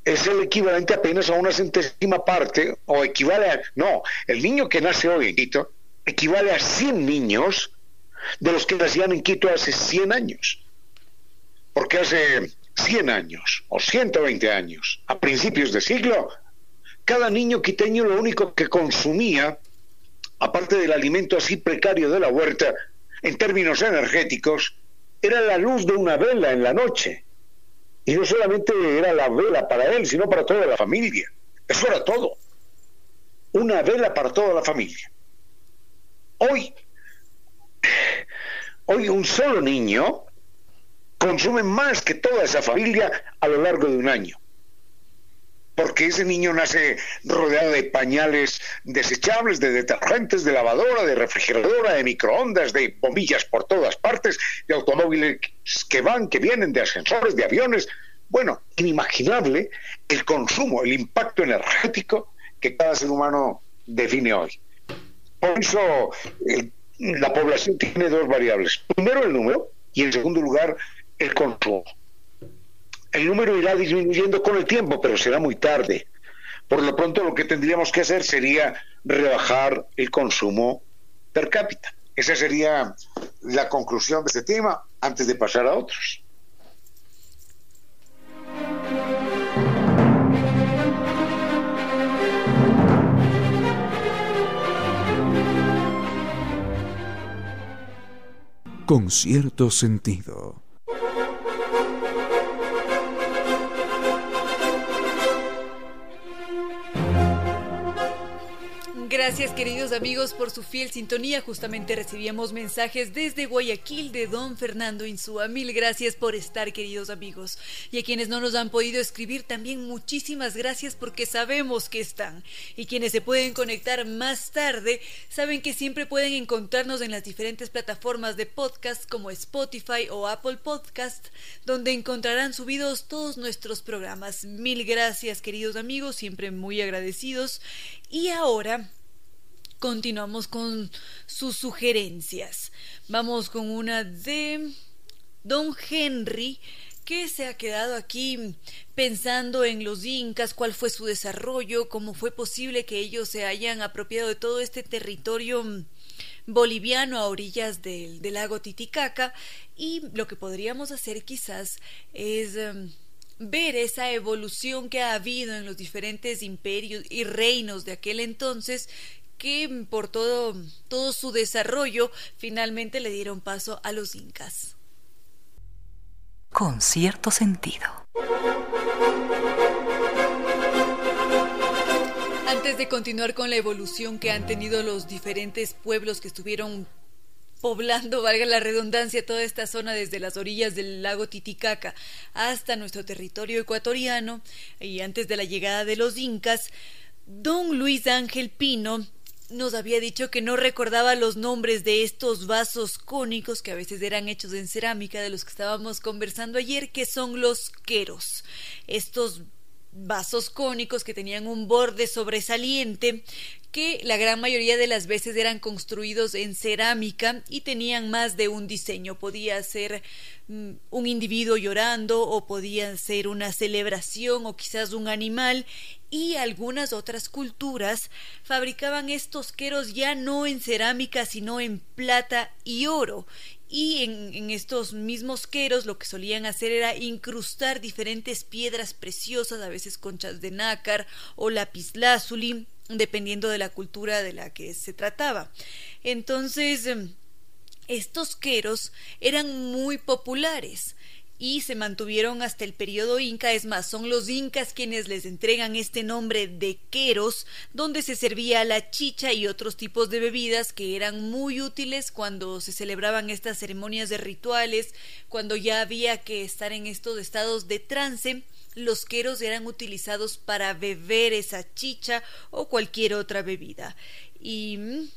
es el equivalente apenas a una centésima parte, o equivale a... No, el niño que nace hoy en Quito equivale a 100 niños de los que nacían en Quito hace 100 años. Porque hace 100 años o 120 años, a principios de siglo, cada niño quiteño lo único que consumía, aparte del alimento así precario de la huerta, en términos energéticos, era la luz de una vela en la noche. Y no solamente era la vela para él, sino para toda la familia. Eso era todo. Una vela para toda la familia. Hoy, hoy un solo niño consume más que toda esa familia a lo largo de un año. Porque ese niño nace rodeado de pañales desechables, de detergentes, de lavadora, de refrigeradora, de microondas, de bombillas por todas partes, de automóviles que van, que vienen, de ascensores, de aviones. Bueno, inimaginable el consumo, el impacto energético que cada ser humano define hoy. Por eso la población tiene dos variables. Primero el número y en segundo lugar el consumo. El número irá disminuyendo con el tiempo, pero será muy tarde. Por lo pronto lo que tendríamos que hacer sería rebajar el consumo per cápita. Esa sería la conclusión de este tema antes de pasar a otros. Con cierto sentido. Gracias queridos amigos por su fiel sintonía. Justamente recibíamos mensajes desde Guayaquil de don Fernando Insúa. Mil gracias por estar queridos amigos. Y a quienes no nos han podido escribir también muchísimas gracias porque sabemos que están. Y quienes se pueden conectar más tarde saben que siempre pueden encontrarnos en las diferentes plataformas de podcast como Spotify o Apple Podcast donde encontrarán subidos todos nuestros programas. Mil gracias queridos amigos, siempre muy agradecidos. Y ahora continuamos con sus sugerencias. Vamos con una de Don Henry que se ha quedado aquí pensando en los incas, cuál fue su desarrollo, cómo fue posible que ellos se hayan apropiado de todo este territorio boliviano a orillas del, lago Titicaca y lo que podríamos hacer quizás es em, ver esa evolución que ha habido en los diferentes imperios y reinos de aquel entonces que por todo, todo su desarrollo finalmente le dieron paso a los incas. Con cierto sentido. Antes de continuar con la evolución que han tenido los diferentes pueblos que estuvieron poblando, valga la redundancia, toda esta zona desde las orillas del lago Titicaca hasta nuestro territorio ecuatoriano y antes de la llegada de los incas, don Luis Ángel Pino nos había dicho que no recordaba los nombres de estos vasos cónicos que a veces eran hechos en cerámica de los que estábamos conversando ayer, que son los queros. Estos vasos cónicos que tenían un borde sobresaliente que la gran mayoría de las veces eran construidos en cerámica y tenían más de un diseño. Podía ser mm, un individuo llorando o podía ser una celebración o quizás un animal y algunas otras culturas fabricaban estos queros ya no en cerámica sino en plata y oro y en, estos mismos queros lo que solían hacer era incrustar diferentes piedras preciosas, a veces conchas de nácar o lapislázuli, dependiendo de la cultura de la que se trataba. Entonces, em, estos queros eran muy populares y se mantuvieron hasta el periodo inca. Es más, son los incas quienes les entregan este nombre de queros, donde se servía la chicha y otros tipos de bebidas que eran muy útiles cuando se celebraban estas ceremonias de rituales, cuando ya había que estar en estos estados de trance. Los queros eran utilizados para beber esa chicha o cualquier otra bebida. Y mm,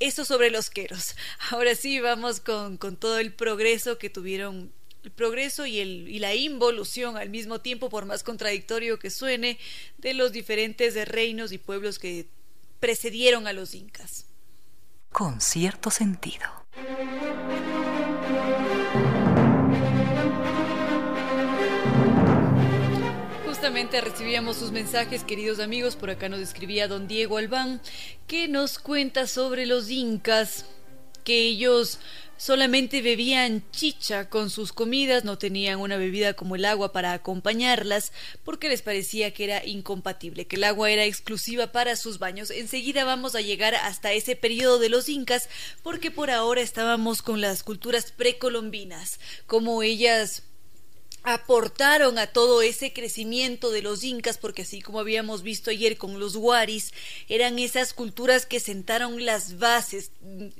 eso sobre los queros. Ahora sí, vamos con, con todo el progreso que tuvieron el progreso y, el, y la involución al mismo tiempo, por más contradictorio que suene, de los diferentes reinos y pueblos que precedieron a los incas. Con cierto sentido. Recibíamos sus mensajes, queridos amigos. Por acá nos escribía don Diego Albán, que nos cuenta sobre los incas, que ellos solamente bebían chicha con sus comidas, no tenían una bebida como el agua para acompañarlas, porque les parecía que era incompatible, que el agua era exclusiva para sus baños. Enseguida vamos a llegar hasta ese periodo de los incas, porque por ahora estábamos con las culturas precolombinas, como ellas aportaron a todo ese crecimiento de los incas, porque así como habíamos visto ayer con los huaris, eran esas culturas que sentaron las bases.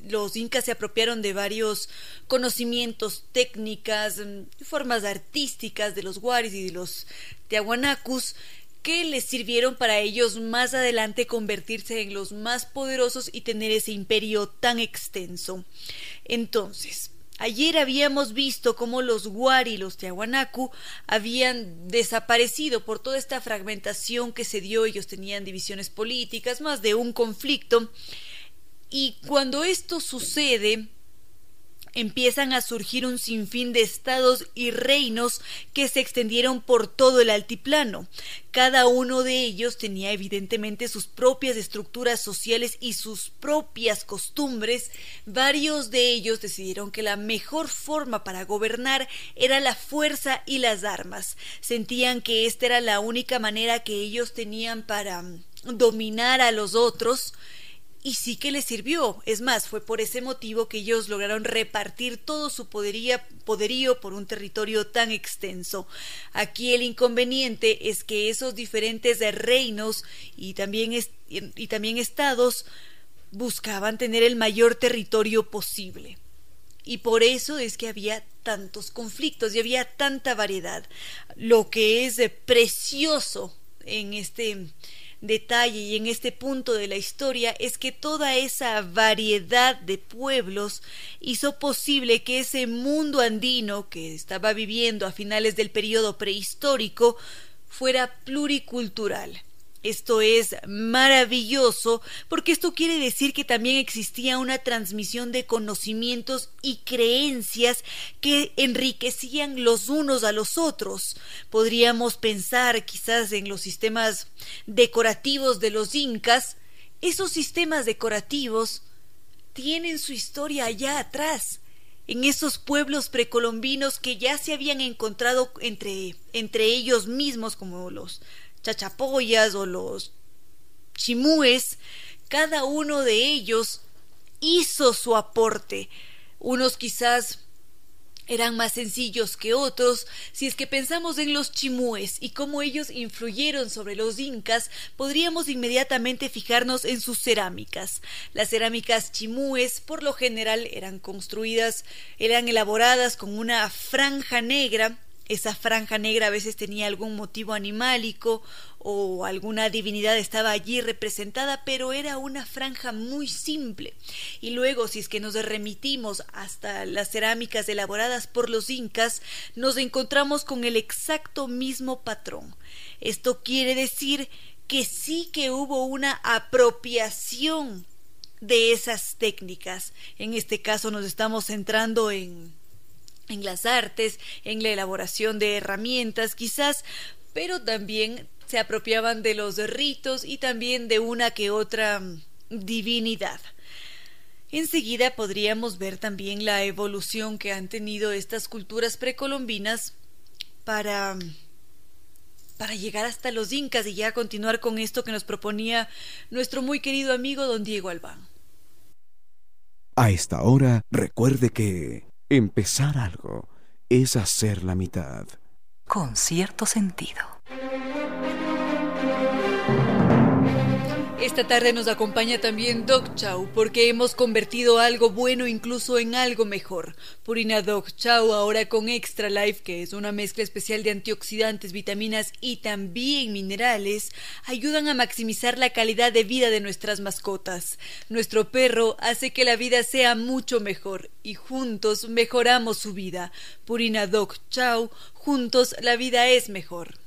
Los incas se apropiaron de varios conocimientos, técnicas, formas artísticas de los huaris y de los teahuanacus que les sirvieron para ellos más adelante convertirse en los más poderosos y tener ese imperio tan extenso. Entonces, Ayer habíamos visto cómo los Wari y los Tiahuanacu habían desaparecido por toda esta fragmentación que se dio. Ellos tenían divisiones políticas, más de un conflicto. Y cuando esto sucede, empiezan a surgir un sinfín de estados y reinos que se extendieron por todo el altiplano. Cada uno de ellos tenía evidentemente sus propias estructuras sociales y sus propias costumbres. Varios de ellos decidieron que la mejor forma para gobernar era la fuerza y las armas. Sentían que esta era la única manera que ellos tenían para dominar a los otros y sí que les sirvió. Es más, fue por ese motivo que ellos lograron repartir todo su poderío por un territorio tan extenso. Aquí el inconveniente es que esos diferentes reinos y también, y también estados buscaban tener el mayor territorio posible. Y por eso es que había tantos conflictos y había tanta variedad. Lo que es precioso en este detalle y en este punto de la historia es que toda esa variedad de pueblos hizo posible que ese mundo andino que estaba viviendo a finales del periodo prehistórico fuera pluricultural esto es maravilloso porque esto quiere decir que también existía una transmisión de conocimientos y creencias que enriquecían los unos a los otros. Podríamos pensar quizás en los sistemas decorativos de los incas. Esos sistemas decorativos tienen su historia allá atrás en esos pueblos precolombinos que ya se habían encontrado entre, entre ellos mismos como los chachapoyas o los chimúes, cada uno de ellos hizo su aporte. Unos quizás eran más sencillos que otros. Si es que pensamos en los chimúes y cómo ellos influyeron sobre los incas, podríamos inmediatamente fijarnos en sus cerámicas. Las cerámicas chimúes por lo general eran construidas, eran elaboradas con una franja negra esa franja negra a veces tenía algún motivo animálico o alguna divinidad estaba allí representada, pero era una franja muy simple. Y luego, si es que nos remitimos hasta las cerámicas elaboradas por los incas, nos encontramos con el exacto mismo patrón. Esto quiere decir que sí que hubo una apropiación de esas técnicas. En este caso nos estamos centrando en en las artes, en la elaboración de herramientas quizás, pero también se apropiaban de los ritos y también de una que otra mm, divinidad. Enseguida podríamos ver también la evolución que han tenido estas culturas precolombinas para mm, para llegar hasta los incas y ya continuar con esto que nos proponía nuestro muy querido amigo don Diego Albán. A esta hora, recuerde que Empezar algo es hacer la mitad. Con cierto sentido. Esta tarde nos acompaña también Doc Chow porque hemos convertido algo bueno incluso en algo mejor. Purina Doc Chow ahora con Extra Life, que es una mezcla especial de antioxidantes, vitaminas y también minerales, ayudan a maximizar la calidad de vida de nuestras mascotas. Nuestro perro hace que la vida sea mucho mejor y juntos mejoramos su vida. Purina Doc Chow, juntos la vida es mejor.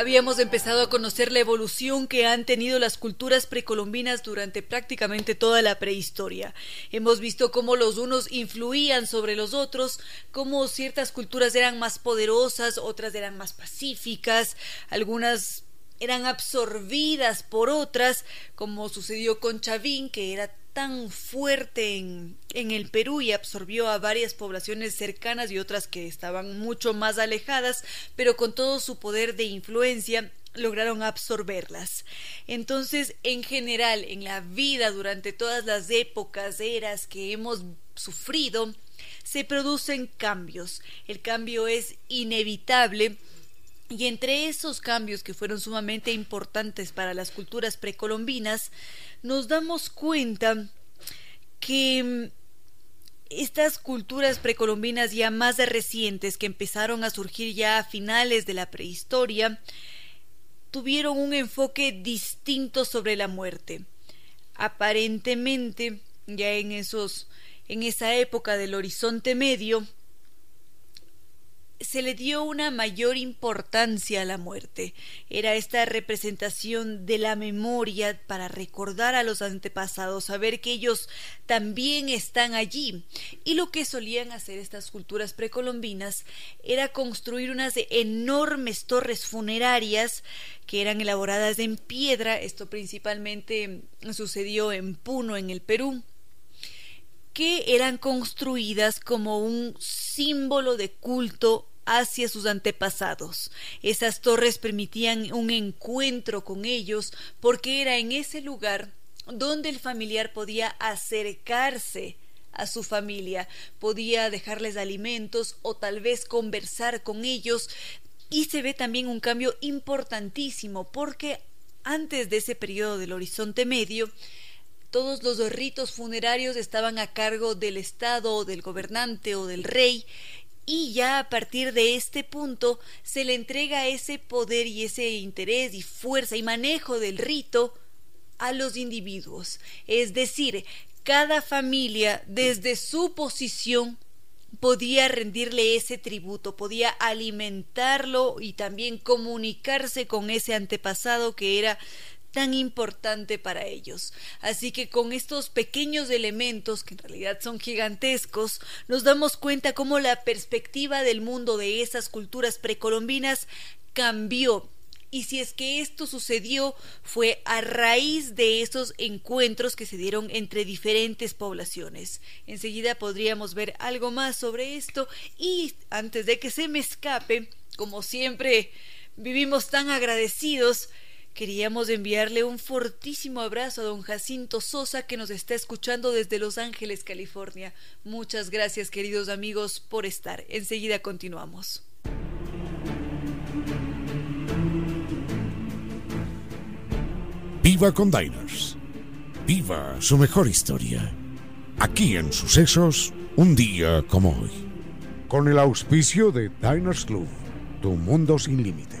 Habíamos empezado a conocer la evolución que han tenido las culturas precolombinas durante prácticamente toda la prehistoria. Hemos visto cómo los unos influían sobre los otros, cómo ciertas culturas eran más poderosas, otras eran más pacíficas, algunas eran absorbidas por otras, como sucedió con Chavín, que era tan fuerte en, el Perú y absorbió a varias poblaciones cercanas y otras que estaban mucho más alejadas, pero con todo su poder de influencia lograron absorberlas. Entonces, en general, en la vida durante todas las épocas, eras que hemos sufrido, se producen cambios. El cambio es inevitable y entre esos cambios que fueron sumamente importantes para las culturas precolombinas, nos damos cuenta que mm, estas culturas precolombinas ya más recientes que empezaron a surgir ya a finales de la prehistoria, tuvieron un enfoque distinto sobre la muerte. Aparentemente, ya en esos en esa época del horizonte medio, se le dio una mayor importancia a la muerte. Era esta representación de la memoria para recordar a los antepasados, saber que ellos también están allí. Y lo que solían hacer estas culturas precolombinas era construir unas enormes torres funerarias que eran elaboradas en piedra. Esto principalmente sucedió en Puno, en el Perú que eran construidas como un símbolo de culto hacia sus antepasados. Esas torres permitían un encuentro con ellos porque era en ese lugar donde el familiar podía acercarse a su familia, podía dejarles alimentos o tal vez conversar con ellos. Y se ve también un cambio importantísimo porque antes de ese periodo del horizonte medio, todos los ritos funerarios estaban a cargo del Estado o del gobernante o del rey y ya a partir de este punto se le entrega ese poder y ese interés y fuerza y manejo del rito a los individuos. Es decir, cada familia desde su posición podía rendirle ese tributo, podía alimentarlo y también comunicarse con ese antepasado que era tan importante para ellos. Así que con estos pequeños elementos, que en realidad son gigantescos, nos damos cuenta cómo la perspectiva del mundo de esas culturas precolombinas cambió. Y si es que esto sucedió fue a raíz de esos encuentros que se dieron entre diferentes poblaciones. Enseguida podríamos ver algo más sobre esto y antes de que se me escape, como siempre vivimos tan agradecidos, Queríamos enviarle un fortísimo abrazo a don Jacinto Sosa que nos está escuchando desde Los Ángeles, California. Muchas gracias queridos amigos por estar. Enseguida continuamos. Viva con Diners. Viva su mejor historia. aquí en Sucesos, un día como hoy. Con el auspicio de Diners Club, tu mundo sin límites.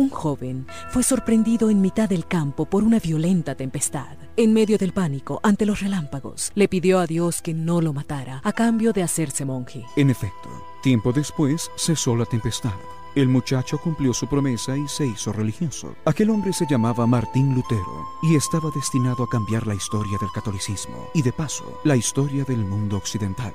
Un joven fue sorprendido en mitad del campo por una violenta tempestad. En medio del pánico, ante los relámpagos, le pidió a Dios que no lo matara, a cambio de hacerse monje. En efecto, tiempo después cesó la tempestad. El muchacho cumplió su promesa y se hizo religioso. Aquel hombre se llamaba Martín Lutero y estaba destinado a cambiar la historia del catolicismo y de paso la historia del mundo occidental.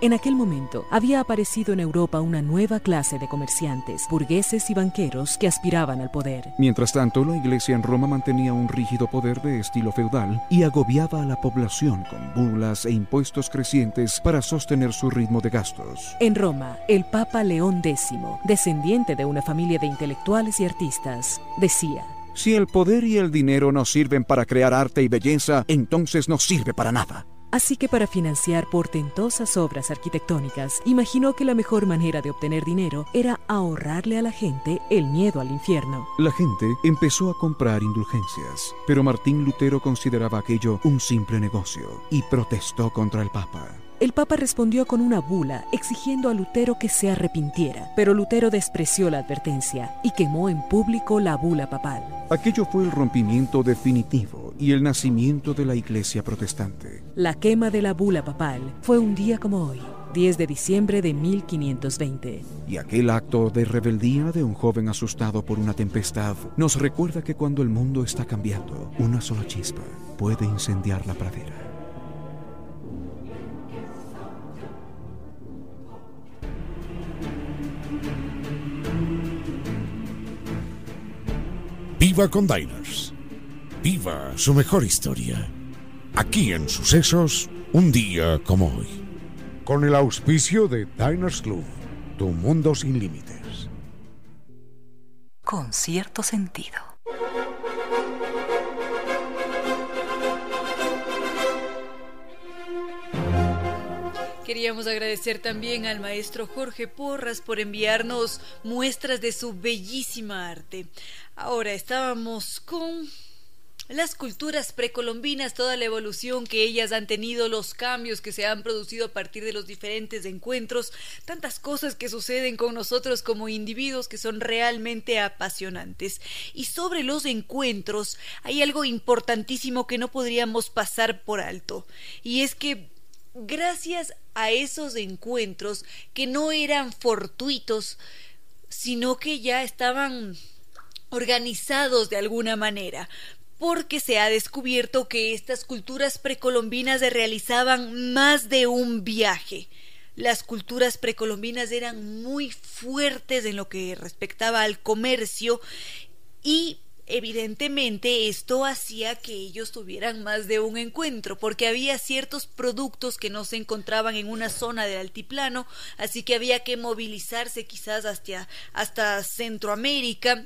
En aquel momento había aparecido en Europa una nueva clase de comerciantes, burgueses y banqueros que aspiraban al poder. Mientras tanto, la iglesia en Roma mantenía un rígido poder de estilo feudal y agobiaba a la población con bulas e impuestos crecientes para sostener su ritmo de gastos. En Roma, el Papa León X, descendiente de una familia de intelectuales y artistas, decía, Si el poder y el dinero no sirven para crear arte y belleza, entonces no sirve para nada. Así que para financiar portentosas obras arquitectónicas, imaginó que la mejor manera de obtener dinero era ahorrarle a la gente el miedo al infierno. La gente empezó a comprar indulgencias, pero Martín Lutero consideraba aquello un simple negocio y protestó contra el Papa. El Papa respondió con una bula exigiendo a Lutero que se arrepintiera, pero Lutero despreció la advertencia y quemó en público la bula papal. Aquello fue el rompimiento definitivo y el nacimiento de la Iglesia protestante. La quema de la bula papal fue un día como hoy, 10 de diciembre de 1520. Y aquel acto de rebeldía de un joven asustado por una tempestad nos recuerda que cuando el mundo está cambiando, una sola chispa puede incendiar la pradera. Viva con Diners. Viva su mejor historia. Aquí en Sucesos, un día como hoy. Con el auspicio de Diners Club, tu mundo sin límites. Con cierto sentido. Queríamos agradecer también al maestro Jorge Porras por enviarnos muestras de su bellísima arte. Ahora estábamos con las culturas precolombinas, toda la evolución que ellas han tenido, los cambios que se han producido a partir de los diferentes encuentros, tantas cosas que suceden con nosotros como individuos que son realmente apasionantes. Y sobre los encuentros hay algo importantísimo que no podríamos pasar por alto, y es que gracias a esos encuentros que no eran fortuitos, sino que ya estaban organizados de alguna manera, porque se ha descubierto que estas culturas precolombinas realizaban más de un viaje. Las culturas precolombinas eran muy fuertes en lo que respectaba al comercio y Evidentemente esto hacía que ellos tuvieran más de un encuentro, porque había ciertos productos que no se encontraban en una zona del altiplano, así que había que movilizarse quizás hasta, hasta Centroamérica,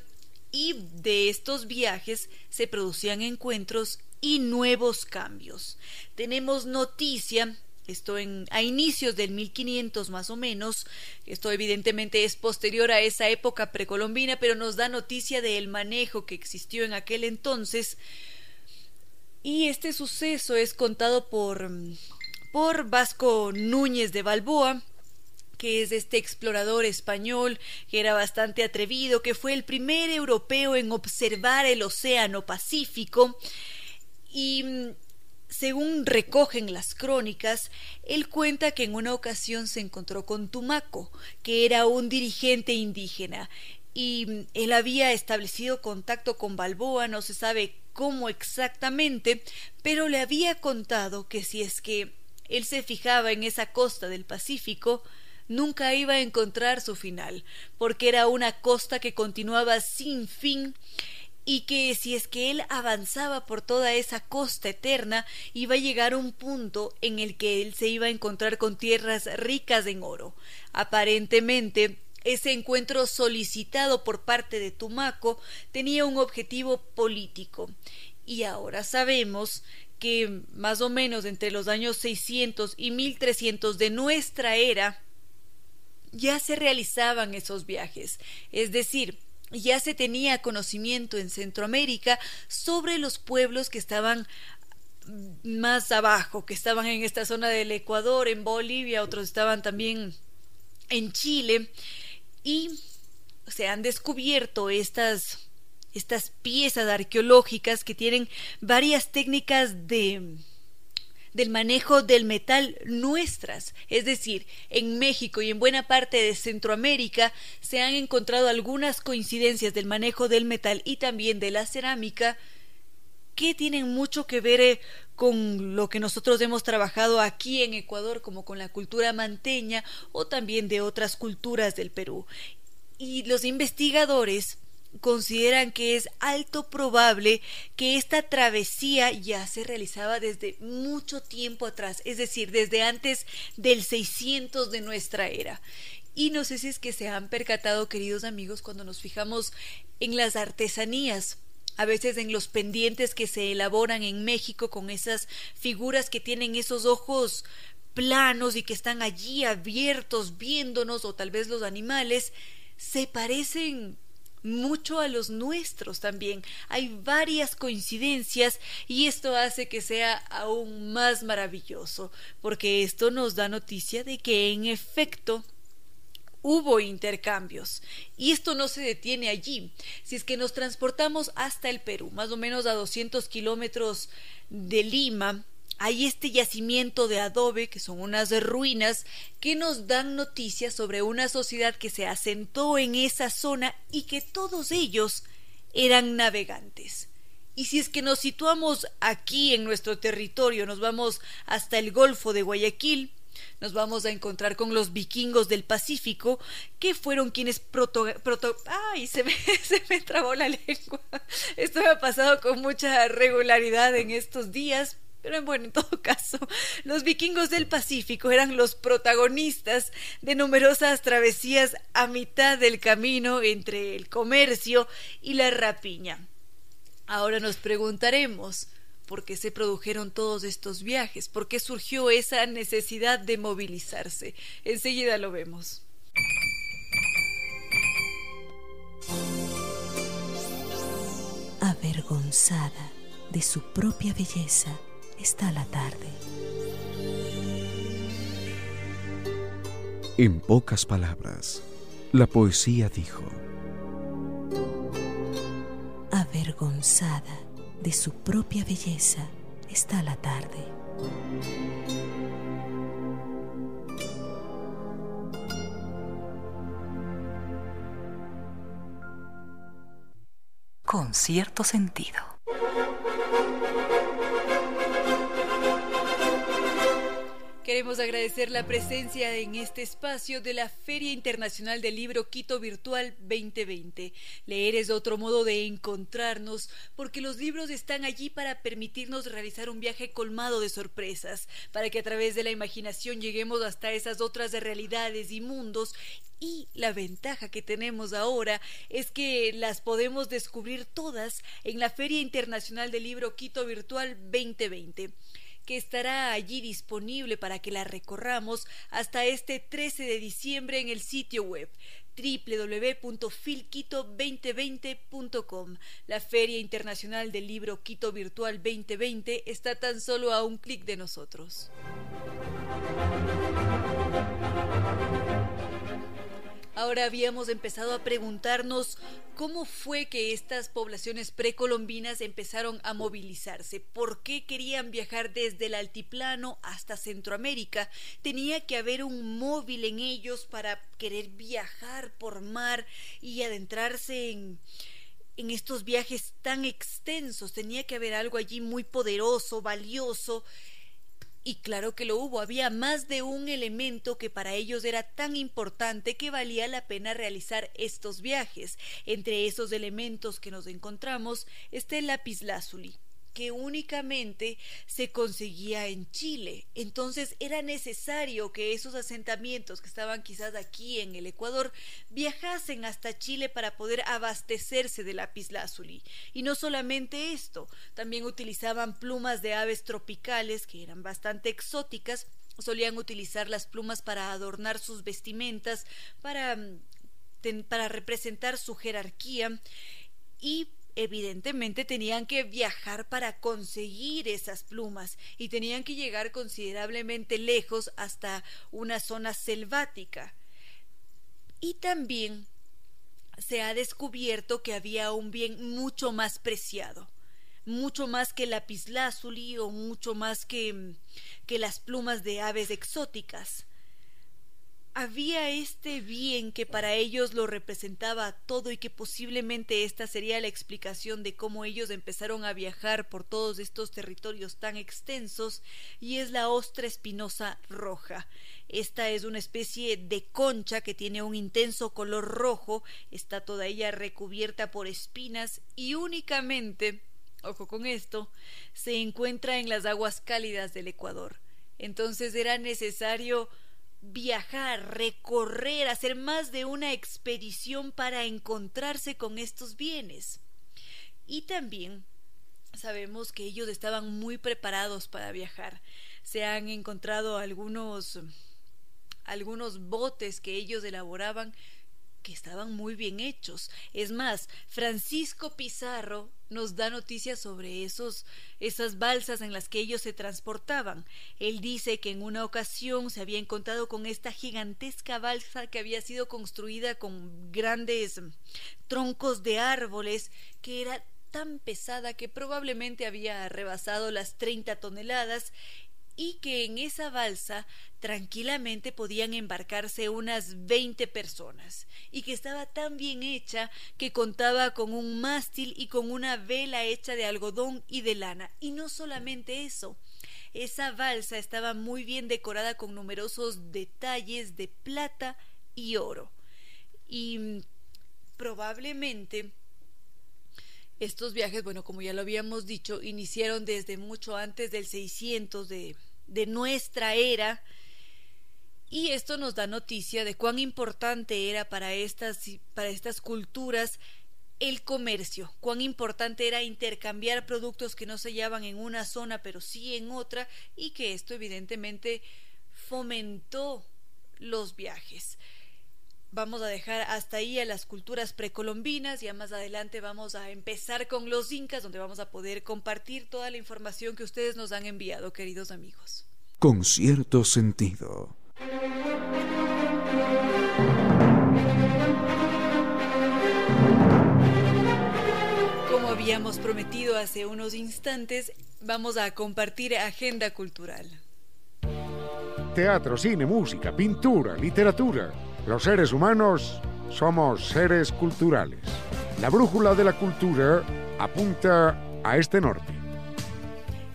y de estos viajes se producían encuentros y nuevos cambios. Tenemos noticia esto a inicios del 1500 más o menos, esto evidentemente es posterior a esa época precolombina, pero nos da noticia del manejo que existió en aquel entonces. Y este suceso es contado por, por Vasco Núñez de Balboa, que es este explorador español que era bastante atrevido, que fue el primer europeo en observar el Océano Pacífico. Y según recogen las crónicas, él cuenta que en una ocasión se encontró con Tumaco, que era un dirigente indígena, y él había establecido contacto con Balboa, no se sabe cómo exactamente, pero le había contado que si es que él se fijaba en esa costa del Pacífico, nunca iba a encontrar su final, porque era una costa que continuaba sin fin y que si es que él avanzaba por toda esa costa eterna, iba a llegar un punto en el que él se iba a encontrar con tierras ricas en oro. Aparentemente, ese encuentro solicitado por parte de Tumaco tenía un objetivo político. Y ahora sabemos que más o menos entre los años 600 y 1300 de nuestra era ya se realizaban esos viajes. Es decir, ya se tenía conocimiento en Centroamérica sobre los pueblos que estaban más abajo, que estaban en esta zona del Ecuador, en Bolivia, otros estaban también en Chile, y se han descubierto estas, estas piezas arqueológicas que tienen varias técnicas de del manejo del metal nuestras. Es decir, en México y en buena parte de Centroamérica se han encontrado algunas coincidencias del manejo del metal y también de la cerámica que tienen mucho que ver eh, con lo que nosotros hemos trabajado aquí en Ecuador, como con la cultura manteña o también de otras culturas del Perú. Y los investigadores consideran que es alto probable que esta travesía ya se realizaba desde mucho tiempo atrás, es decir, desde antes del 600 de nuestra era. Y no sé si es que se han percatado, queridos amigos, cuando nos fijamos en las artesanías, a veces en los pendientes que se elaboran en México con esas figuras que tienen esos ojos planos y que están allí abiertos viéndonos o tal vez los animales, se parecen mucho a los nuestros también. Hay varias coincidencias y esto hace que sea aún más maravilloso, porque esto nos da noticia de que en efecto hubo intercambios. Y esto no se detiene allí. Si es que nos transportamos hasta el Perú, más o menos a 200 kilómetros de Lima, hay este yacimiento de adobe, que son unas ruinas, que nos dan noticias sobre una sociedad que se asentó en esa zona y que todos ellos eran navegantes. Y si es que nos situamos aquí en nuestro territorio, nos vamos hasta el Golfo de Guayaquil, nos vamos a encontrar con los vikingos del Pacífico, que fueron quienes proto... ¡Ay! Se me, se me trabó la lengua. Esto me ha pasado con mucha regularidad en estos días, pero bueno, en todo caso, los vikingos del Pacífico eran los protagonistas de numerosas travesías a mitad del camino entre el comercio y la rapiña. Ahora nos preguntaremos, ¿por qué se produjeron todos estos viajes? ¿Por qué surgió esa necesidad de movilizarse? Enseguida lo vemos. Avergonzada de su propia belleza, está la tarde. En pocas palabras, la poesía dijo, Avergonzada de su propia belleza está la tarde. Con cierto sentido. thank you. Queremos agradecer la presencia en este espacio de la Feria Internacional del Libro Quito Virtual 2020. Leer es otro modo de encontrarnos porque los libros están allí para permitirnos realizar un viaje colmado de sorpresas, para que a través de la imaginación lleguemos hasta esas otras realidades y mundos y la ventaja que tenemos ahora es que las podemos descubrir todas en la Feria Internacional del Libro Quito Virtual 2020 que estará allí disponible para que la recorramos hasta este 13 de diciembre en el sitio web www.filquito2020.com. La Feria Internacional del Libro Quito Virtual 2020 está tan solo a un clic de nosotros. Ahora habíamos empezado a preguntarnos cómo fue que estas poblaciones precolombinas empezaron a movilizarse, por qué querían viajar desde el altiplano hasta Centroamérica. Tenía que haber un móvil en ellos para querer viajar por mar y adentrarse en, en estos viajes tan extensos. Tenía que haber algo allí muy poderoso, valioso, y claro que lo hubo, había más de un elemento que para ellos era tan importante que valía la pena realizar estos viajes. Entre esos elementos que nos encontramos está el lapislázuli que únicamente se conseguía en Chile. Entonces era necesario que esos asentamientos que estaban quizás aquí en el Ecuador viajasen hasta Chile para poder abastecerse de lapislázuli. Y no solamente esto, también utilizaban plumas de aves tropicales que eran bastante exóticas, solían utilizar las plumas para adornar sus vestimentas, para, para representar su jerarquía y evidentemente tenían que viajar para conseguir esas plumas y tenían que llegar considerablemente lejos hasta una zona selvática. Y también se ha descubierto que había un bien mucho más preciado, mucho más que lapislázuli o mucho más que, que las plumas de aves exóticas había este bien que para ellos lo representaba todo y que posiblemente esta sería la explicación de cómo ellos empezaron a viajar por todos estos territorios tan extensos y es la ostra espinosa roja. Esta es una especie de concha que tiene un intenso color rojo, está toda ella recubierta por espinas y únicamente, ojo con esto, se encuentra en las aguas cálidas del Ecuador. Entonces era necesario viajar, recorrer, hacer más de una expedición para encontrarse con estos bienes. Y también sabemos que ellos estaban muy preparados para viajar. Se han encontrado algunos algunos botes que ellos elaboraban que estaban muy bien hechos. Es más, Francisco Pizarro nos da noticias sobre esos esas balsas en las que ellos se transportaban. Él dice que en una ocasión se había encontrado con esta gigantesca balsa que había sido construida con grandes troncos de árboles que era tan pesada que probablemente había rebasado las treinta toneladas y que en esa balsa tranquilamente podían embarcarse unas veinte personas y que estaba tan bien hecha que contaba con un mástil y con una vela hecha de algodón y de lana. Y no solamente eso, esa balsa estaba muy bien decorada con numerosos detalles de plata y oro. Y mm, probablemente estos viajes, bueno, como ya lo habíamos dicho, iniciaron desde mucho antes del 600 de, de nuestra era. Y esto nos da noticia de cuán importante era para estas, para estas culturas el comercio, cuán importante era intercambiar productos que no se hallaban en una zona pero sí en otra y que esto evidentemente fomentó los viajes vamos a dejar hasta ahí a las culturas precolombinas, ya más adelante vamos a empezar con los incas, donde vamos a poder compartir toda la información que ustedes nos han enviado, queridos amigos. Con cierto sentido. Como habíamos prometido hace unos instantes, vamos a compartir agenda cultural. Teatro, cine, música, pintura, literatura los seres humanos somos seres culturales. La brújula de la cultura apunta a este norte.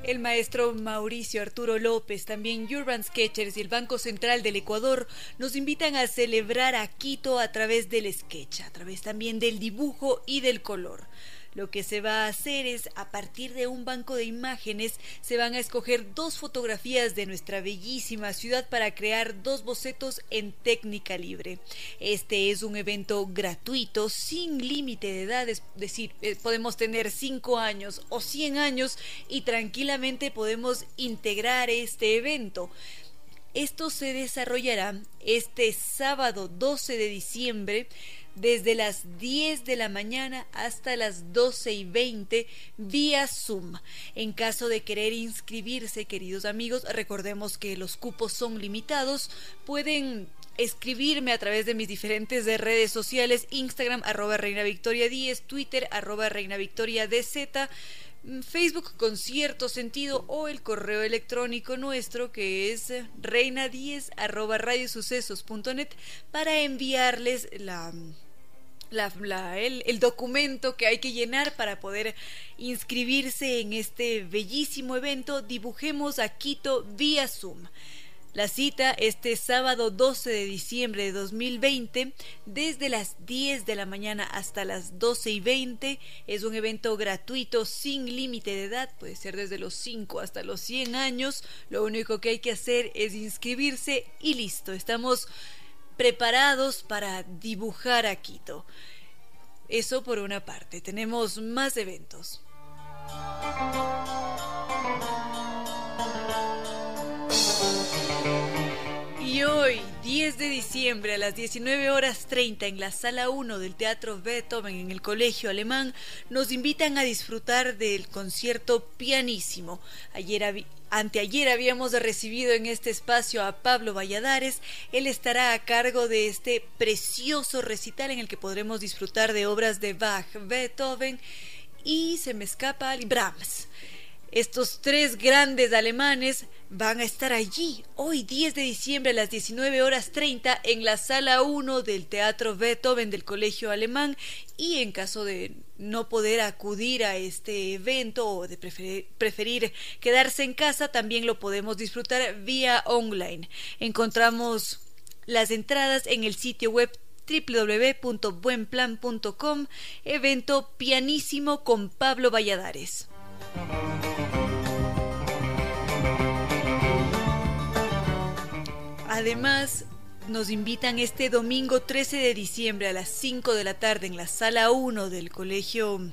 El maestro Mauricio Arturo López, también Urban Sketchers y el Banco Central del Ecuador nos invitan a celebrar a Quito a través del sketch, a través también del dibujo y del color. Lo que se va a hacer es, a partir de un banco de imágenes, se van a escoger dos fotografías de nuestra bellísima ciudad para crear dos bocetos en técnica libre. Este es un evento gratuito, sin límite de edad, es decir, eh, podemos tener 5 años o 100 años y tranquilamente podemos integrar este evento. Esto se desarrollará este sábado 12 de diciembre desde las 10 de la mañana hasta las 12 y 20 vía Zoom. En caso de querer inscribirse, queridos amigos, recordemos que los cupos son limitados, pueden escribirme a través de mis diferentes redes sociales, Instagram arroba Reina Victoria 10, Twitter arroba Reina Victoria DZ, Facebook con cierto sentido o el correo electrónico nuestro que es reina10 arroba radiosucesos.net para enviarles la la, el, el, documento que hay que llenar para poder inscribirse en este bellísimo evento Dibujemos a Quito vía Zoom. La cita este sábado 12 de diciembre de 2020 desde las 10 de la mañana hasta las 12 y 20. Es un evento gratuito sin límite de edad, puede ser desde los 5 hasta los 100 años. Lo único que hay que hacer es inscribirse y listo. Estamos preparados para dibujar a Quito. Eso por una parte. Tenemos más eventos. Y hoy, 10 de diciembre a las 19 horas 30 en la sala 1 del Teatro Beethoven en el Colegio Alemán, nos invitan a disfrutar del concierto pianísimo. Ayer Anteayer habíamos recibido en este espacio a Pablo Valladares. Él estará a cargo de este precioso recital en el que podremos disfrutar de obras de Bach, Beethoven y se me escapa Brahms. Estos tres grandes alemanes van a estar allí hoy 10 de diciembre a las 19 horas 30 en la sala 1 del Teatro Beethoven del Colegio Alemán y en caso de no poder acudir a este evento o de preferir, preferir quedarse en casa también lo podemos disfrutar vía online. Encontramos las entradas en el sitio web www.buenplan.com evento pianísimo con Pablo Valladares. Además, nos invitan este domingo 13 de diciembre a las 5 de la tarde en la sala 1 del Colegio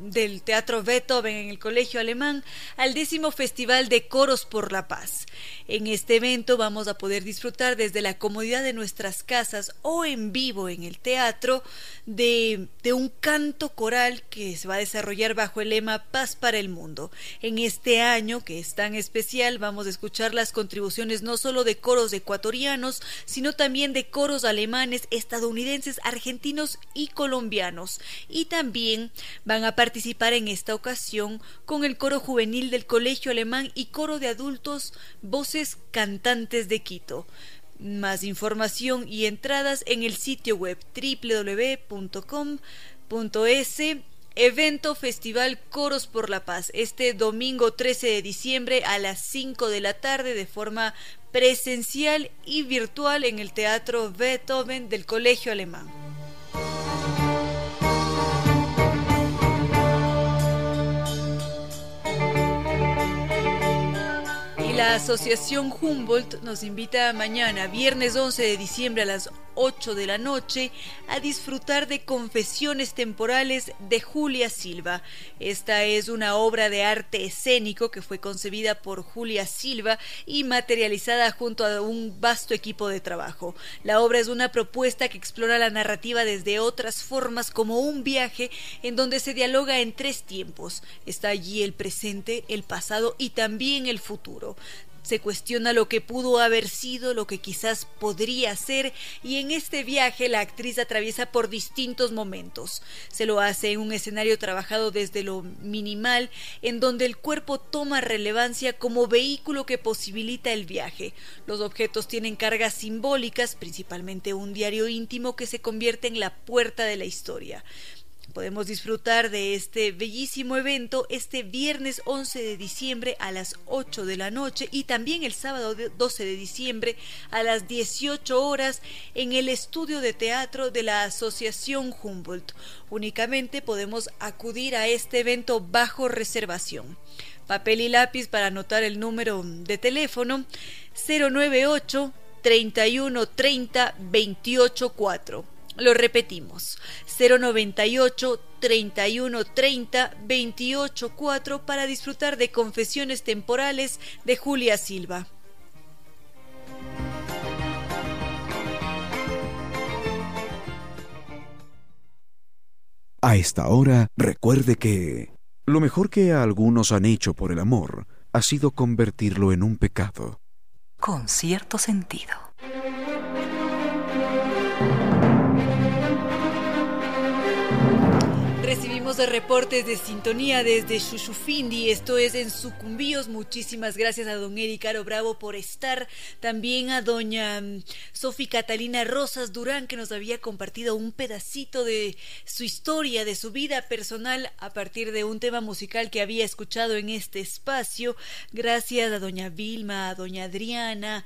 del Teatro Beethoven en el Colegio Alemán al décimo Festival de Coros por la Paz. En este evento vamos a poder disfrutar desde la comodidad de nuestras casas o en vivo en el teatro de, de un canto coral que se va a desarrollar bajo el lema Paz para el Mundo. En este año, que es tan especial, vamos a escuchar las contribuciones no solo de coros ecuatorianos, sino también de coros alemanes, estadounidenses, argentinos y colombianos. Y también van a participar en esta ocasión con el coro juvenil del Colegio Alemán y coro de adultos Voces Cantantes de Quito. Más información y entradas en el sitio web www.com.es Evento Festival Coros por la Paz, este domingo 13 de diciembre a las 5 de la tarde de forma presencial y virtual en el Teatro Beethoven del Colegio Alemán. La Asociación Humboldt nos invita mañana, viernes 11 de diciembre a las 8 de la noche, a disfrutar de Confesiones Temporales de Julia Silva. Esta es una obra de arte escénico que fue concebida por Julia Silva y materializada junto a un vasto equipo de trabajo. La obra es una propuesta que explora la narrativa desde otras formas como un viaje en donde se dialoga en tres tiempos. Está allí el presente, el pasado y también el futuro se cuestiona lo que pudo haber sido, lo que quizás podría ser, y en este viaje la actriz atraviesa por distintos momentos. Se lo hace en un escenario trabajado desde lo minimal, en donde el cuerpo toma relevancia como vehículo que posibilita el viaje. Los objetos tienen cargas simbólicas, principalmente un diario íntimo que se convierte en la puerta de la historia. Podemos disfrutar de este bellísimo evento este viernes 11 de diciembre a las 8 de la noche y también el sábado 12 de diciembre a las 18 horas en el estudio de teatro de la Asociación Humboldt. Únicamente podemos acudir a este evento bajo reservación. Papel y lápiz para anotar el número de teléfono 098 31 30 28 4. Lo repetimos, 098 31 30 28 4 para disfrutar de confesiones temporales de Julia Silva. A esta hora, recuerde que lo mejor que algunos han hecho por el amor ha sido convertirlo en un pecado. Con cierto sentido. De reportes de sintonía desde Chuchufindi, esto es en Sucumbíos. Muchísimas gracias a don Eric Caro Bravo por estar. También a doña mm, Sofi Catalina Rosas Durán, que nos había compartido un pedacito de su historia, de su vida personal, a partir de un tema musical que había escuchado en este espacio. Gracias a doña Vilma, a doña Adriana,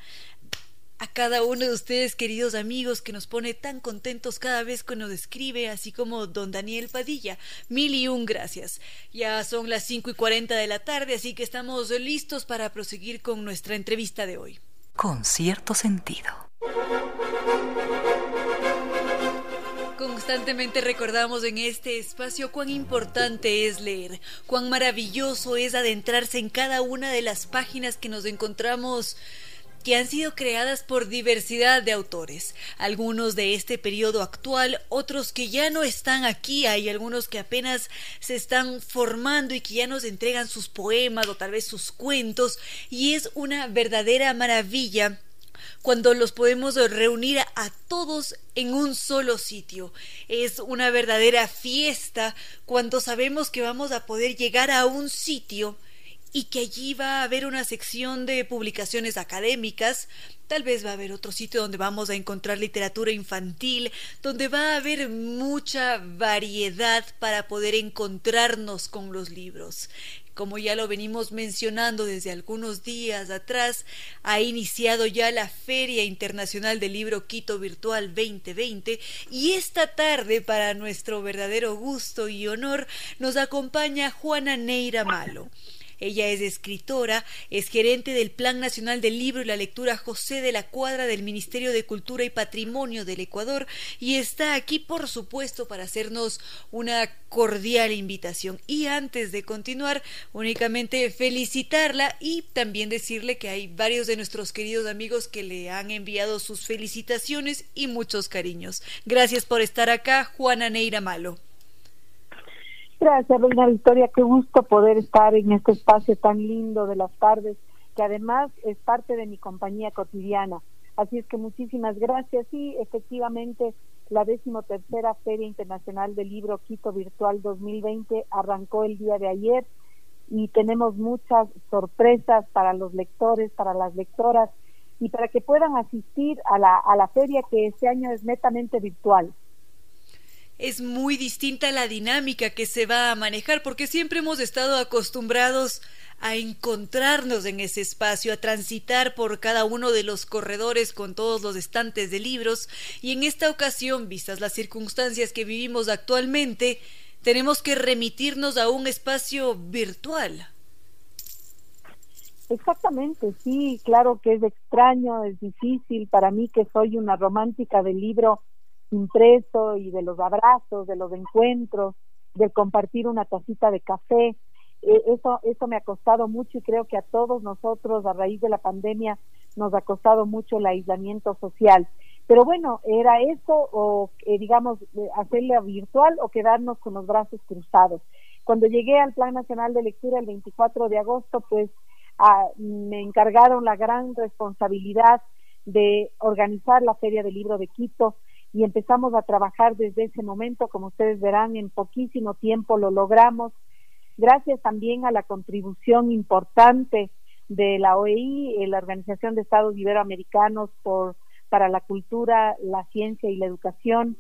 a cada uno de ustedes, queridos amigos, que nos pone tan contentos cada vez que nos escribe, así como don Daniel Padilla. Mil y un gracias. Ya son las cinco y cuarenta de la tarde, así que estamos listos para proseguir con nuestra entrevista de hoy. Con cierto sentido. Constantemente recordamos en este espacio cuán importante es leer, cuán maravilloso es adentrarse en cada una de las páginas que nos encontramos que han sido creadas por diversidad de autores, algunos de este periodo actual, otros que ya no están aquí, hay algunos que apenas se están formando y que ya nos entregan sus poemas o tal vez sus cuentos, y es una verdadera maravilla cuando los podemos reunir a, todos en un solo sitio. Es una verdadera fiesta cuando sabemos que vamos a poder llegar a un sitio y que allí va a haber una sección de publicaciones académicas, tal vez va a haber otro sitio donde vamos a encontrar literatura infantil, donde va a haber mucha variedad para poder encontrarnos con los libros. Como ya lo venimos mencionando desde algunos días atrás, ha iniciado ya la Feria Internacional del Libro Quito Virtual 2020 y esta tarde, para nuestro verdadero gusto y honor, nos acompaña Juana Neira Malo. Ella es escritora, es gerente del Plan Nacional del Libro y la Lectura José de la Cuadra del Ministerio de Cultura y Patrimonio del Ecuador y está aquí, por supuesto, para hacernos una cordial invitación. Y antes de continuar, únicamente felicitarla y también decirle que hay varios de nuestros queridos amigos que le han enviado sus felicitaciones y muchos cariños. Gracias por estar acá, Juana Neira Malo. Gracias, Reina Victoria. Qué gusto poder estar en este espacio tan lindo de las tardes, que además es parte de mi compañía cotidiana. Así es que muchísimas gracias. Y efectivamente, la decimotercera Feria Internacional del Libro Quito Virtual 2020 arrancó el día de ayer y tenemos muchas sorpresas para los lectores, para las lectoras y para que puedan asistir a la, a la feria que este año es netamente virtual es muy distinta la dinámica que se va a manejar porque siempre hemos estado acostumbrados a encontrarnos en ese espacio, a transitar por cada uno de los corredores con todos los estantes de libros y en esta ocasión, vistas las circunstancias que vivimos actualmente, tenemos que remitirnos a un espacio virtual. Exactamente, sí, claro que es extraño, es difícil para mí que soy una romántica del libro impreso y de los abrazos, de los encuentros, de compartir una tacita de café. Eh, eso, eso me ha costado mucho y creo que a todos nosotros a raíz de la pandemia nos ha costado mucho el aislamiento social. Pero bueno, era eso o eh, digamos hacerle virtual o quedarnos con los brazos cruzados. Cuando llegué al Plan Nacional de Lectura el 24 de agosto, pues ah, me encargaron la gran responsabilidad de organizar la Feria del Libro de Quito, y empezamos a trabajar desde ese momento, como ustedes verán, en poquísimo tiempo lo logramos, gracias también a la contribución importante de la OEI, eh, la Organización de Estados Iberoamericanos por, para la Cultura, la Ciencia y la Educación,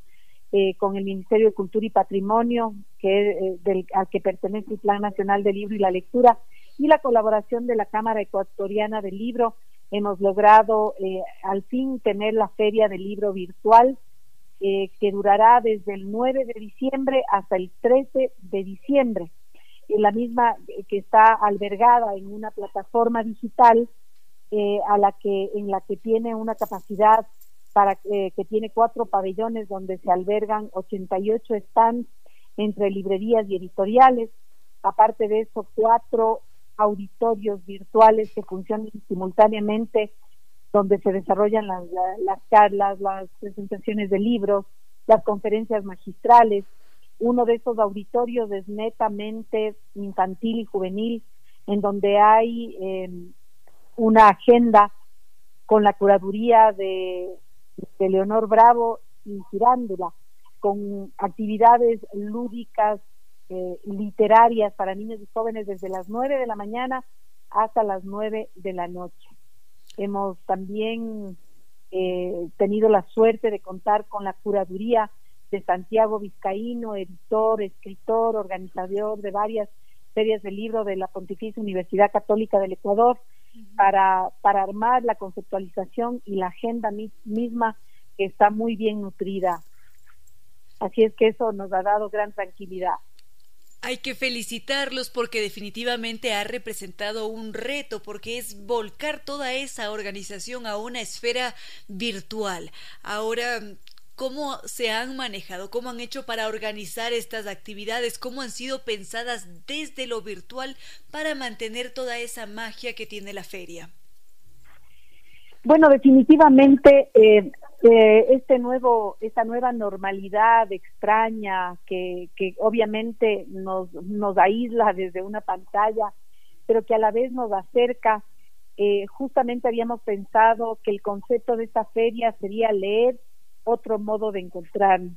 eh, con el Ministerio de Cultura y Patrimonio, que, eh, del, al que pertenece el Plan Nacional del Libro y la Lectura, y la colaboración de la Cámara Ecuatoriana del Libro. Hemos logrado al fin tener la Feria del Libro virtual eh, que durará desde el 9 de diciembre hasta el 13 de diciembre. La misma eh, que está albergada en una plataforma digital eh, a la que en la que tiene una capacidad para que tiene cuatro pabellones donde se albergan 88 stands entre librerías y editoriales. Aparte de eso, cuatro auditorios virtuales que funcionan simultáneamente donde se desarrollan las, las charlas, las presentaciones de libros, las conferencias magistrales. Uno de esos auditorios es netamente infantil y juvenil, en donde hay em, una agenda con la curaduría de, Leonor Bravo y Girándula, con actividades lúdicas, eh, literarias para niños y jóvenes desde las nueve de la mañana hasta las nueve de la noche. Hemos también eh, tenido la suerte de contar con la curaduría de Santiago Vizcaíno, editor, escritor, organizador de varias ferias de libro de la Pontificia Universidad Católica del Ecuador, para, para armar la conceptualización y la agenda misma que está muy bien nutrida. Así es que eso nos ha dado gran tranquilidad. Hay que felicitarlos porque definitivamente ha representado un reto, porque es volcar toda esa organización a una esfera virtual. Ahora, ¿cómo se han manejado? ¿Cómo han hecho para organizar estas actividades? ¿Cómo han sido pensadas desde lo virtual para mantener toda esa magia que tiene la feria? Bueno, definitivamente eh, eh, este nuevo, esta nueva normalidad extraña que, que obviamente nos, nos aísla desde una pantalla, pero que a la vez nos acerca. Eh, justamente habíamos pensado que el concepto de esta feria sería leer otro modo de encontrarnos.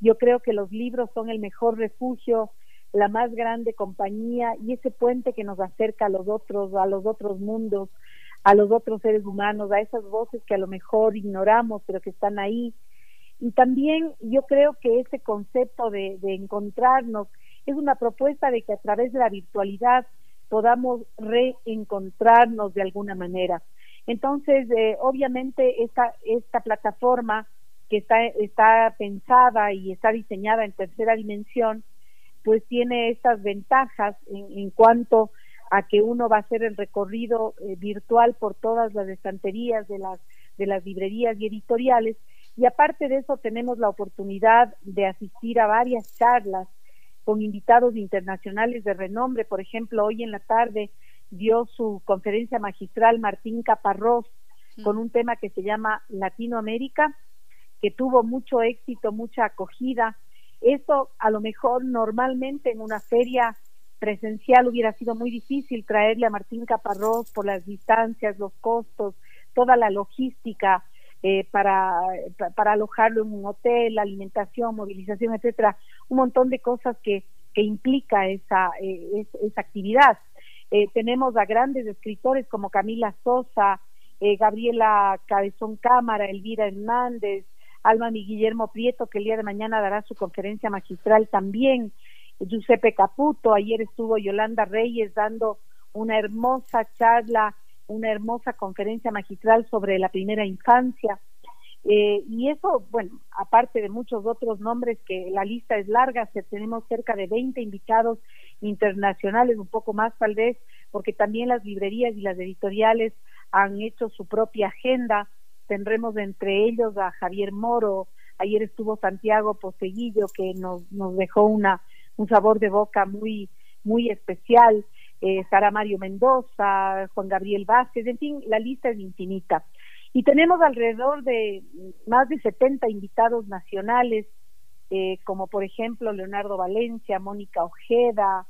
Yo creo que los libros son el mejor refugio, la más grande compañía y ese puente que nos acerca a los otros, a los otros mundos, a los otros seres humanos, a esas voces que a lo mejor ignoramos, pero que están ahí. Y también yo creo que ese concepto de, encontrarnos es una propuesta de que a través de la virtualidad podamos reencontrarnos de alguna manera. Entonces, eh, obviamente, esta, esta plataforma que está, está pensada y está diseñada en tercera dimensión, pues tiene estas ventajas en, en cuanto a que uno va a hacer el recorrido eh, virtual por todas las estanterías de las de las librerías y editoriales y aparte de eso tenemos la oportunidad de asistir a varias charlas con invitados internacionales de renombre, por ejemplo, hoy en la tarde dio su conferencia magistral Martín Caparrós mm. con un tema que se llama Latinoamérica, que tuvo mucho éxito, mucha acogida. Eso a lo mejor normalmente en una feria presencial hubiera sido muy difícil traerle a Martín Caparrós por las distancias, los costos, toda la logística eh, para, para alojarlo en un hotel, alimentación, movilización, etcétera, un montón de cosas que, que implica esa, eh, esa actividad. Eh, tenemos a grandes escritores como Camila Sosa, Gabriela Cabezón Cámara, Elvira Hernández, Alma y Guillermo Prieto, que el día de mañana dará su conferencia magistral también. Giuseppe Caputo, ayer estuvo Yolanda Reyes dando una hermosa charla, una hermosa conferencia magistral sobre la primera infancia. Eh, y eso, bueno, aparte de muchos otros nombres que la lista es larga, tenemos cerca de 20 invitados internacionales, un poco más tal vez, porque también las librerías y las editoriales han hecho su propia agenda. Tendremos entre ellos a Javier Moro, ayer estuvo Santiago Poseguillo, que nos, nos dejó una un sabor de boca muy, muy especial. Eh, Sara Mario Mendoza, Juan Gabriel Vázquez, en fin, la lista es infinita. Y tenemos alrededor de más de 70 invitados nacionales, eh, como por ejemplo Leonardo Valencia, Mónica Ojeda,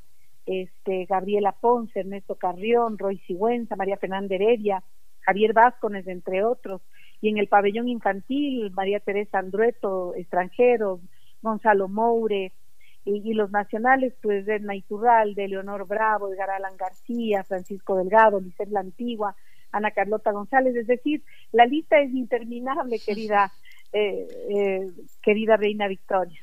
este, Gabriela Ponce, Ernesto Carrión, Roy Sigüenza, María Fernanda Heredia, Javier Vázquez, entre otros. Y en el pabellón infantil, María Teresa Andrueto, extranjeros, Gonzalo Moure, y, los nacionales, pues Edna de Leonor Bravo, Edgar Alan García, Francisco Delgado, Lisset La Antigua, Ana Carlota González, es decir, la lista es interminable, querida, eh, eh, querida Reina Victoria.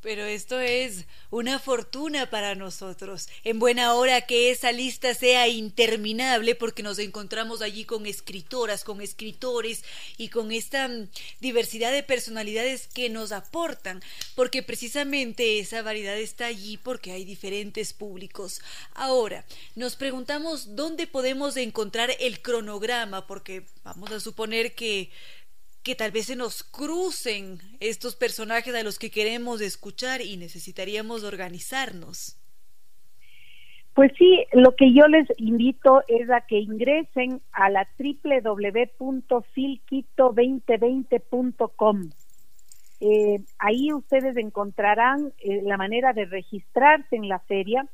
Pero esto es una fortuna para nosotros. En buena hora que esa lista sea interminable porque nos encontramos allí con escritoras, con escritores y con esta mm, diversidad de personalidades que nos aportan, porque precisamente esa variedad está allí porque hay diferentes públicos. Ahora, nos preguntamos dónde podemos encontrar el cronograma, porque vamos a suponer que que tal vez se nos crucen estos personajes a los que queremos escuchar y necesitaríamos organizarnos. Pues sí, lo que yo les invito es a que ingresen a la www.filquito2020.com. Eh, ahí ustedes encontrarán eh, la manera de registrarse en la feria.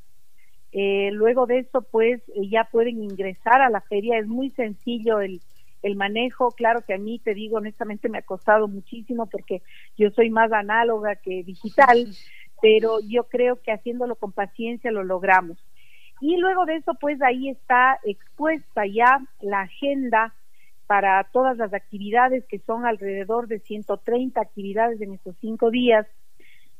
Eh, luego de eso, pues ya pueden ingresar a la feria. Es muy sencillo el, el manejo, claro que a mí, te digo honestamente, me ha costado muchísimo porque yo soy más análoga que digital, pero yo creo que haciéndolo con paciencia lo logramos. Y luego de eso, pues ahí está expuesta ya la agenda para todas las actividades, que son alrededor de 130 actividades en estos cinco días,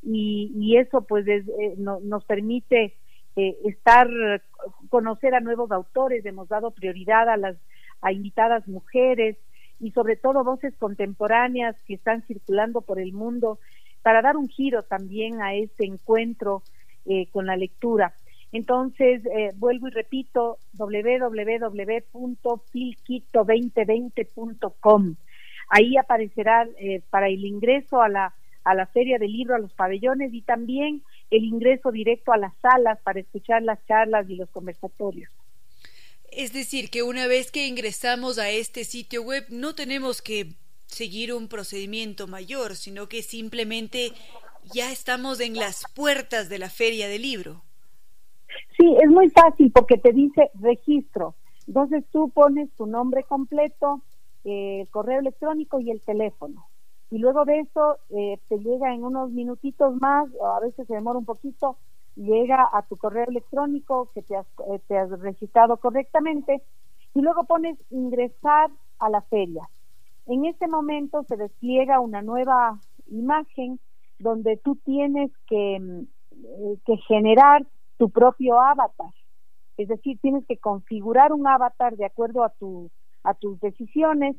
y, eso pues eh, nos permite eh, estar, conocer a nuevos autores, hemos dado prioridad a las a invitadas mujeres y sobre todo voces contemporáneas que están circulando por el mundo para dar un giro también a este encuentro eh, con la lectura. Entonces, eh, vuelvo y repito, www.pilquito2020.com. Ahí aparecerá eh, para el ingreso a la, a la feria del libro, a los pabellones y también el ingreso directo a las salas para escuchar las charlas y los conversatorios. Es decir, que una vez que ingresamos a este sitio web no tenemos que seguir un procedimiento mayor, sino que simplemente ya estamos en las puertas de la feria del libro. Sí, es muy fácil porque te dice registro. Entonces tú pones tu nombre completo, eh, el correo electrónico y el teléfono. Y luego de eso eh, te llega en unos minutitos más, a veces se demora un poquito, llega a tu correo electrónico que te has, eh, te has registrado correctamente y luego pones ingresar a la feria. En este momento se despliega una nueva imagen donde tú tienes que, mm, eh, que generar tu propio avatar. Es decir, tienes que configurar un avatar de acuerdo a, tu, a tus decisiones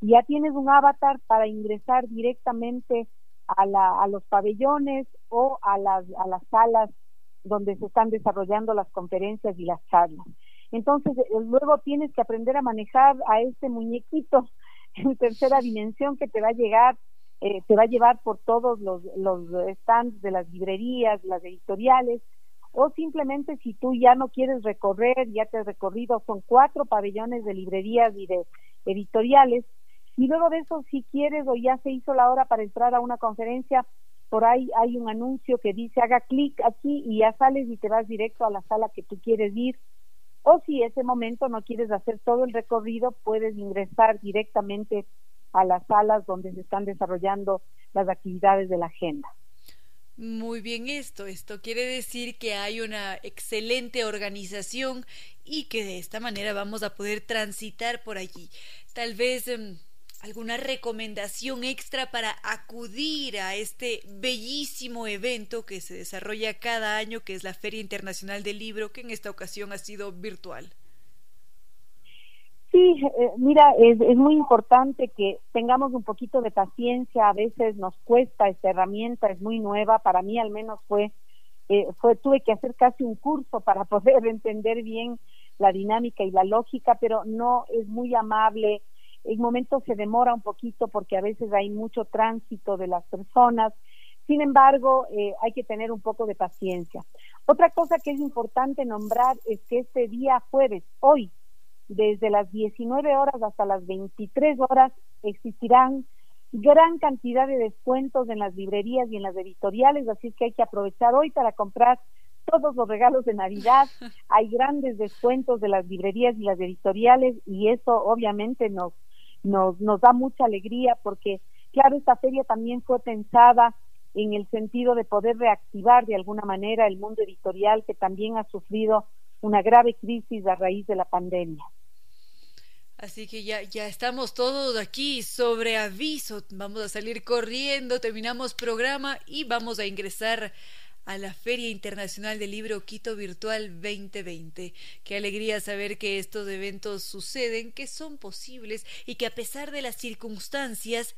y ya tienes un avatar para ingresar directamente a, la, a los pabellones o a las salas donde se están desarrollando las conferencias y las charlas. Entonces, eh, luego tienes que aprender a manejar a este muñequito en tercera dimensión que te va a llegar, eh, te va a llevar por todos los, los stands de las librerías, las editoriales, o simplemente si tú ya no quieres recorrer, ya te has recorrido, son cuatro pabellones de librerías y de editoriales, y luego de eso, si quieres o ya se hizo la hora para entrar a una conferencia, por ahí hay un anuncio que dice haga clic aquí y ya sales y te vas directo a la sala que tú quieres ir. O si ese momento no quieres hacer todo el recorrido, puedes ingresar directamente a las salas donde se están desarrollando las actividades de la agenda. Muy bien esto. Esto quiere decir que hay una excelente organización y que de esta manera vamos a poder transitar por allí. Tal vez em, alguna recomendación extra para acudir a este bellísimo evento que se desarrolla cada año, que es la Feria Internacional del Libro, que en esta ocasión ha sido virtual. Sí, eh, mira, es, es, muy importante que tengamos un poquito de paciencia. A veces nos cuesta esta herramienta, es muy nueva. Para mí, al menos, fue, eh, fue tuve que hacer casi un curso para poder entender bien la dinámica y la lógica, pero no es muy amable en momentos se demora un poquito porque a veces hay mucho tránsito de las personas. Sin embargo, eh, hay que tener un poco de paciencia. Otra cosa que es importante nombrar es que este día jueves, hoy, desde las 19 horas hasta las 23 horas, existirán gran cantidad de descuentos en las librerías y en las editoriales, así que hay que aprovechar hoy para comprar todos los regalos de Navidad. Hay grandes descuentos de las librerías y las editoriales y eso obviamente nos nos, nos da mucha alegría porque, claro, esta feria también fue pensada en el sentido de poder reactivar de alguna manera el mundo editorial que también ha sufrido una grave crisis a raíz de la pandemia. Así que ya, ya estamos todos aquí sobre aviso. Vamos a salir corriendo, terminamos programa y vamos a ingresar a la Feria Internacional del Libro Quito Virtual 2020. Qué alegría saber que estos eventos suceden, que son posibles y que a pesar de las circunstancias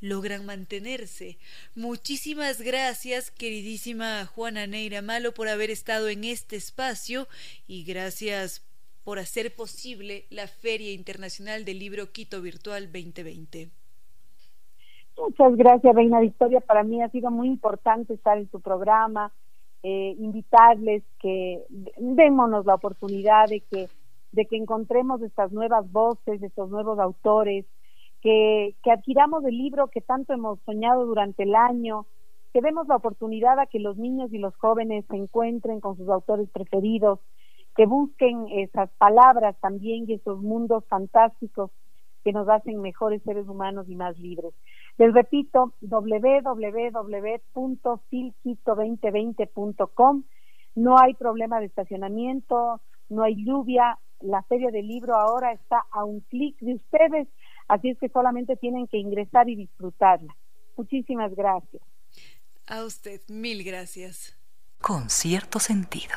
logran mantenerse. Muchísimas gracias, queridísima Juana Neira Malo, por haber estado en este espacio y gracias por hacer posible la Feria Internacional del Libro Quito Virtual 2020. Muchas gracias, Reina Victoria. Para mí ha sido muy importante estar en tu programa, eh, invitarles que démonos la oportunidad de que, de que encontremos estas nuevas voces, estos nuevos autores, que, que adquiramos el libro que tanto hemos soñado durante el año, que demos la oportunidad a que los niños y los jóvenes se encuentren con sus autores preferidos, que busquen esas palabras también y esos mundos fantásticos que nos hacen mejores seres humanos y más libres. Les repito, www.filquito2020.com. No hay problema de estacionamiento, no hay lluvia. La Feria del Libro ahora está a un clic de ustedes, así es que solamente tienen que ingresar y disfrutarla. Muchísimas gracias. A usted, mil gracias. Con cierto sentido.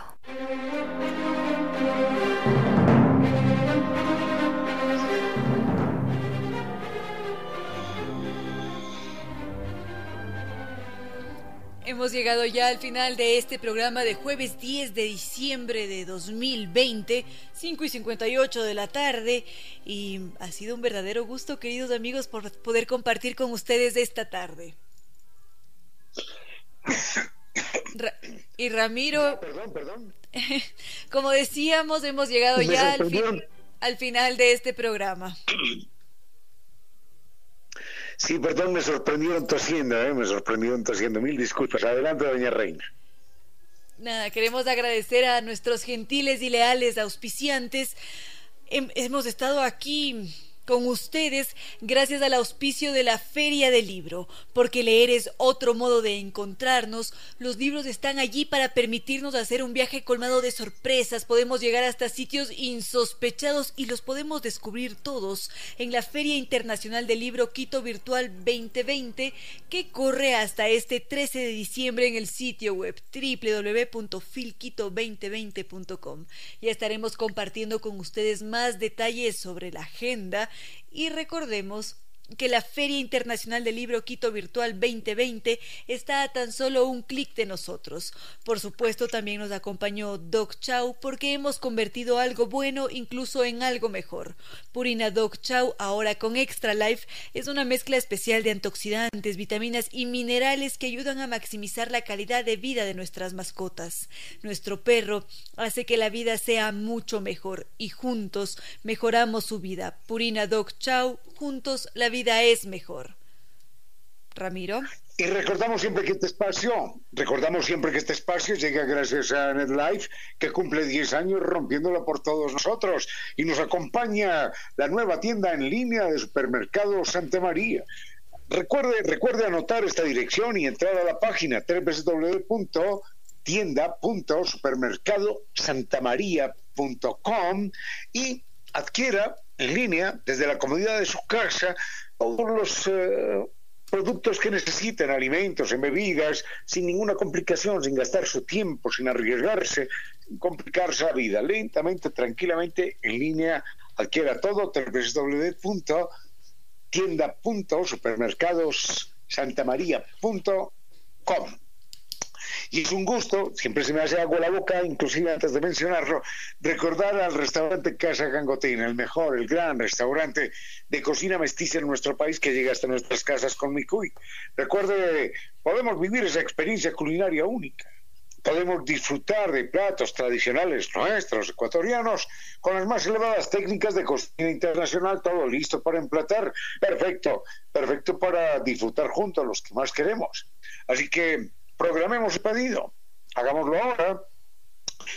Hemos llegado ya al final de este programa de jueves 10 de diciembre de 2020, 5 y 58 de la tarde, y ha sido un verdadero gusto, queridos amigos, por poder compartir con ustedes esta tarde. y Ramiro, perdón, perdón. como decíamos, hemos llegado ya al, al final de este programa. Sí, perdón, me sorprendieron tosiendo, ¿eh? me sorprendieron tosiendo. Mil disculpas. Adelante, doña Reina. Nada, queremos agradecer a nuestros gentiles y leales auspiciantes. hemos estado aquí con ustedes gracias al auspicio de la Feria del Libro, porque leer es otro modo de encontrarnos. Los libros están allí para permitirnos hacer un viaje colmado de sorpresas. Podemos llegar hasta sitios insospechados y los podemos descubrir todos en la Feria Internacional del Libro Quito Virtual 2020 que corre hasta este 13 de diciembre en el sitio web www.filquito2020.com. Ya estaremos compartiendo con ustedes más detalles sobre la agenda y recordemos que la Feria Internacional del Libro Quito Virtual 2020 está a tan solo un clic de nosotros. Por supuesto, también nos acompañó Doc Chow porque hemos convertido algo bueno incluso en algo mejor. Purina Doc Chow, ahora con Extra Life, es una mezcla especial de antioxidantes, vitaminas y minerales que ayudan a maximizar la calidad de vida de nuestras mascotas. Nuestro perro hace que la vida sea mucho mejor y juntos mejoramos su vida. Purina Doc Chow, juntos la vida es mejor. Ramiro. Y recordamos siempre que este espacio, recordamos siempre que este espacio llega gracias a NetLife, que cumple 10 años rompiéndola por todos nosotros. Y nos acompaña la nueva tienda en línea de supermercado Santa María. Recuerde, recuerde anotar esta dirección y entrar a la página www.tienda.supermercadosantamaría.com y adquiera en línea desde la comodidad de su casa todos los eh, productos que necesiten, alimentos, en bebidas, sin ninguna complicación, sin gastar su tiempo, sin arriesgarse, sin complicarse la vida. Lentamente, tranquilamente, en línea, adquiera todo, www.tienda.supermercadosantamaría.com. Y es un gusto, siempre se me hace agua la boca, inclusive antes de mencionarlo, recordar al restaurante Casa Gangotina, el mejor, el gran restaurante de cocina mestiza en nuestro país que llega hasta nuestras casas con Micuy. Recuerde, podemos vivir esa experiencia culinaria única. Podemos disfrutar de platos tradicionales nuestros, ecuatorianos, con las más elevadas técnicas de cocina internacional, todo listo para emplatar. Perfecto, perfecto para disfrutar juntos los que más queremos. Así que programemos el pedido, hagámoslo ahora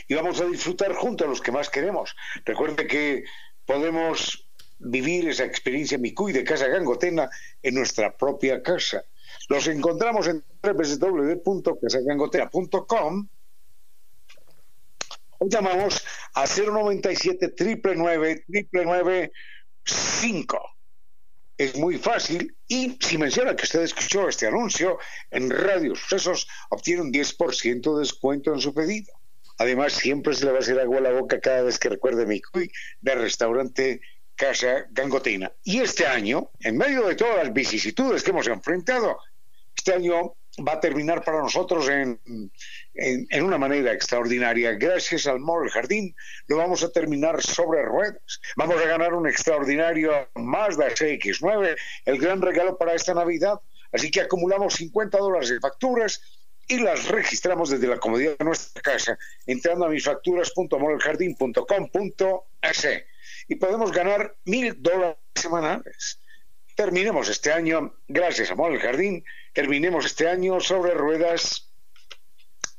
y vamos a disfrutar juntos los que más queremos. Recuerde que podemos vivir esa experiencia Micuy de Casa Gangotena en nuestra propia casa. Los encontramos en www.casagangotena.com o llamamos a 097 999 5 es muy fácil y si menciona que usted escuchó este anuncio en Radio Sucesos, obtiene un 10% de descuento en su pedido. Además, siempre se le va a hacer agua a la boca cada vez que recuerde mi cuy del restaurante Casa Gangotina. Y este año, en medio de todas las vicisitudes que hemos enfrentado, este año va a terminar para nosotros en, en, una manera extraordinaria. Gracias al Mall Jardín lo vamos a terminar sobre ruedas. Vamos a ganar un extraordinario Mazda CX9, el gran regalo para esta Navidad. Así que acumulamos 50 dólares de facturas y las registramos desde la comodidad de nuestra casa, entrando a misfacturas.moleljardín.com.es y podemos ganar mil dólares semanales. Terminemos este año, gracias a Mall Jardín, terminemos este año sobre ruedas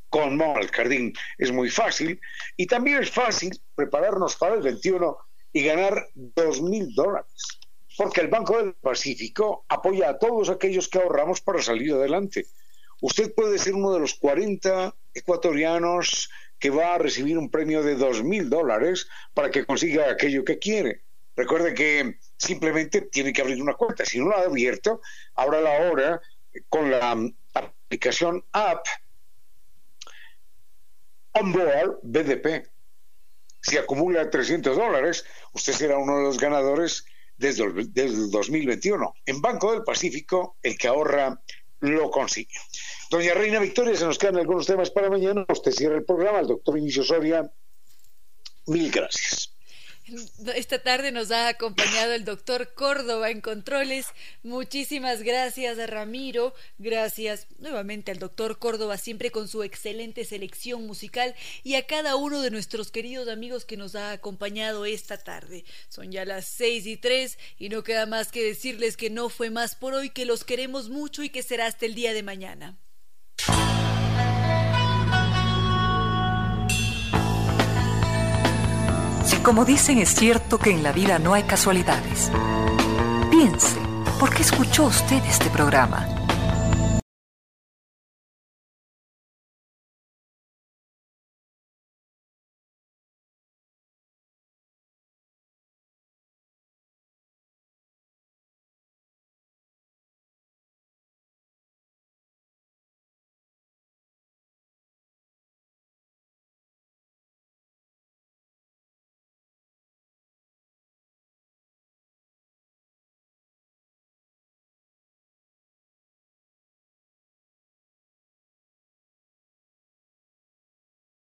con Mall Jardín. Es muy fácil y también es fácil prepararnos para el 21 y ganar dos mil dólares. Porque el Banco del Pacífico apoya a todos aquellos que ahorramos para salir adelante. Usted puede ser uno de los 40 ecuatorianos que va a recibir un premio de dos mil dólares para que consiga aquello que quiere. Recuerde que simplemente tiene que abrir una cuenta. Si no la ha abierto, ahora la hora con la aplicación app Onboard BDP. Si acumula 300 dólares, usted será uno de los ganadores desde el, desde el 2021. En Banco del Pacífico, el que ahorra lo consigue. Doña Reina Victoria, se nos quedan algunos temas para mañana. Usted cierra el programa, el doctor Inicio Soria. Mil gracias. Esta tarde nos ha acompañado el doctor Córdoba en controles. Muchísimas gracias a Ramiro, gracias nuevamente al doctor Córdoba, siempre con su excelente selección musical, y a cada uno de nuestros queridos amigos que nos ha acompañado esta tarde. Son ya las seis y tres y no queda más que decirles que no fue más por hoy, que los queremos mucho y que será hasta el día de mañana. Si como dicen es cierto que en la vida no hay casualidades, piense, ¿por qué escuchó usted este programa?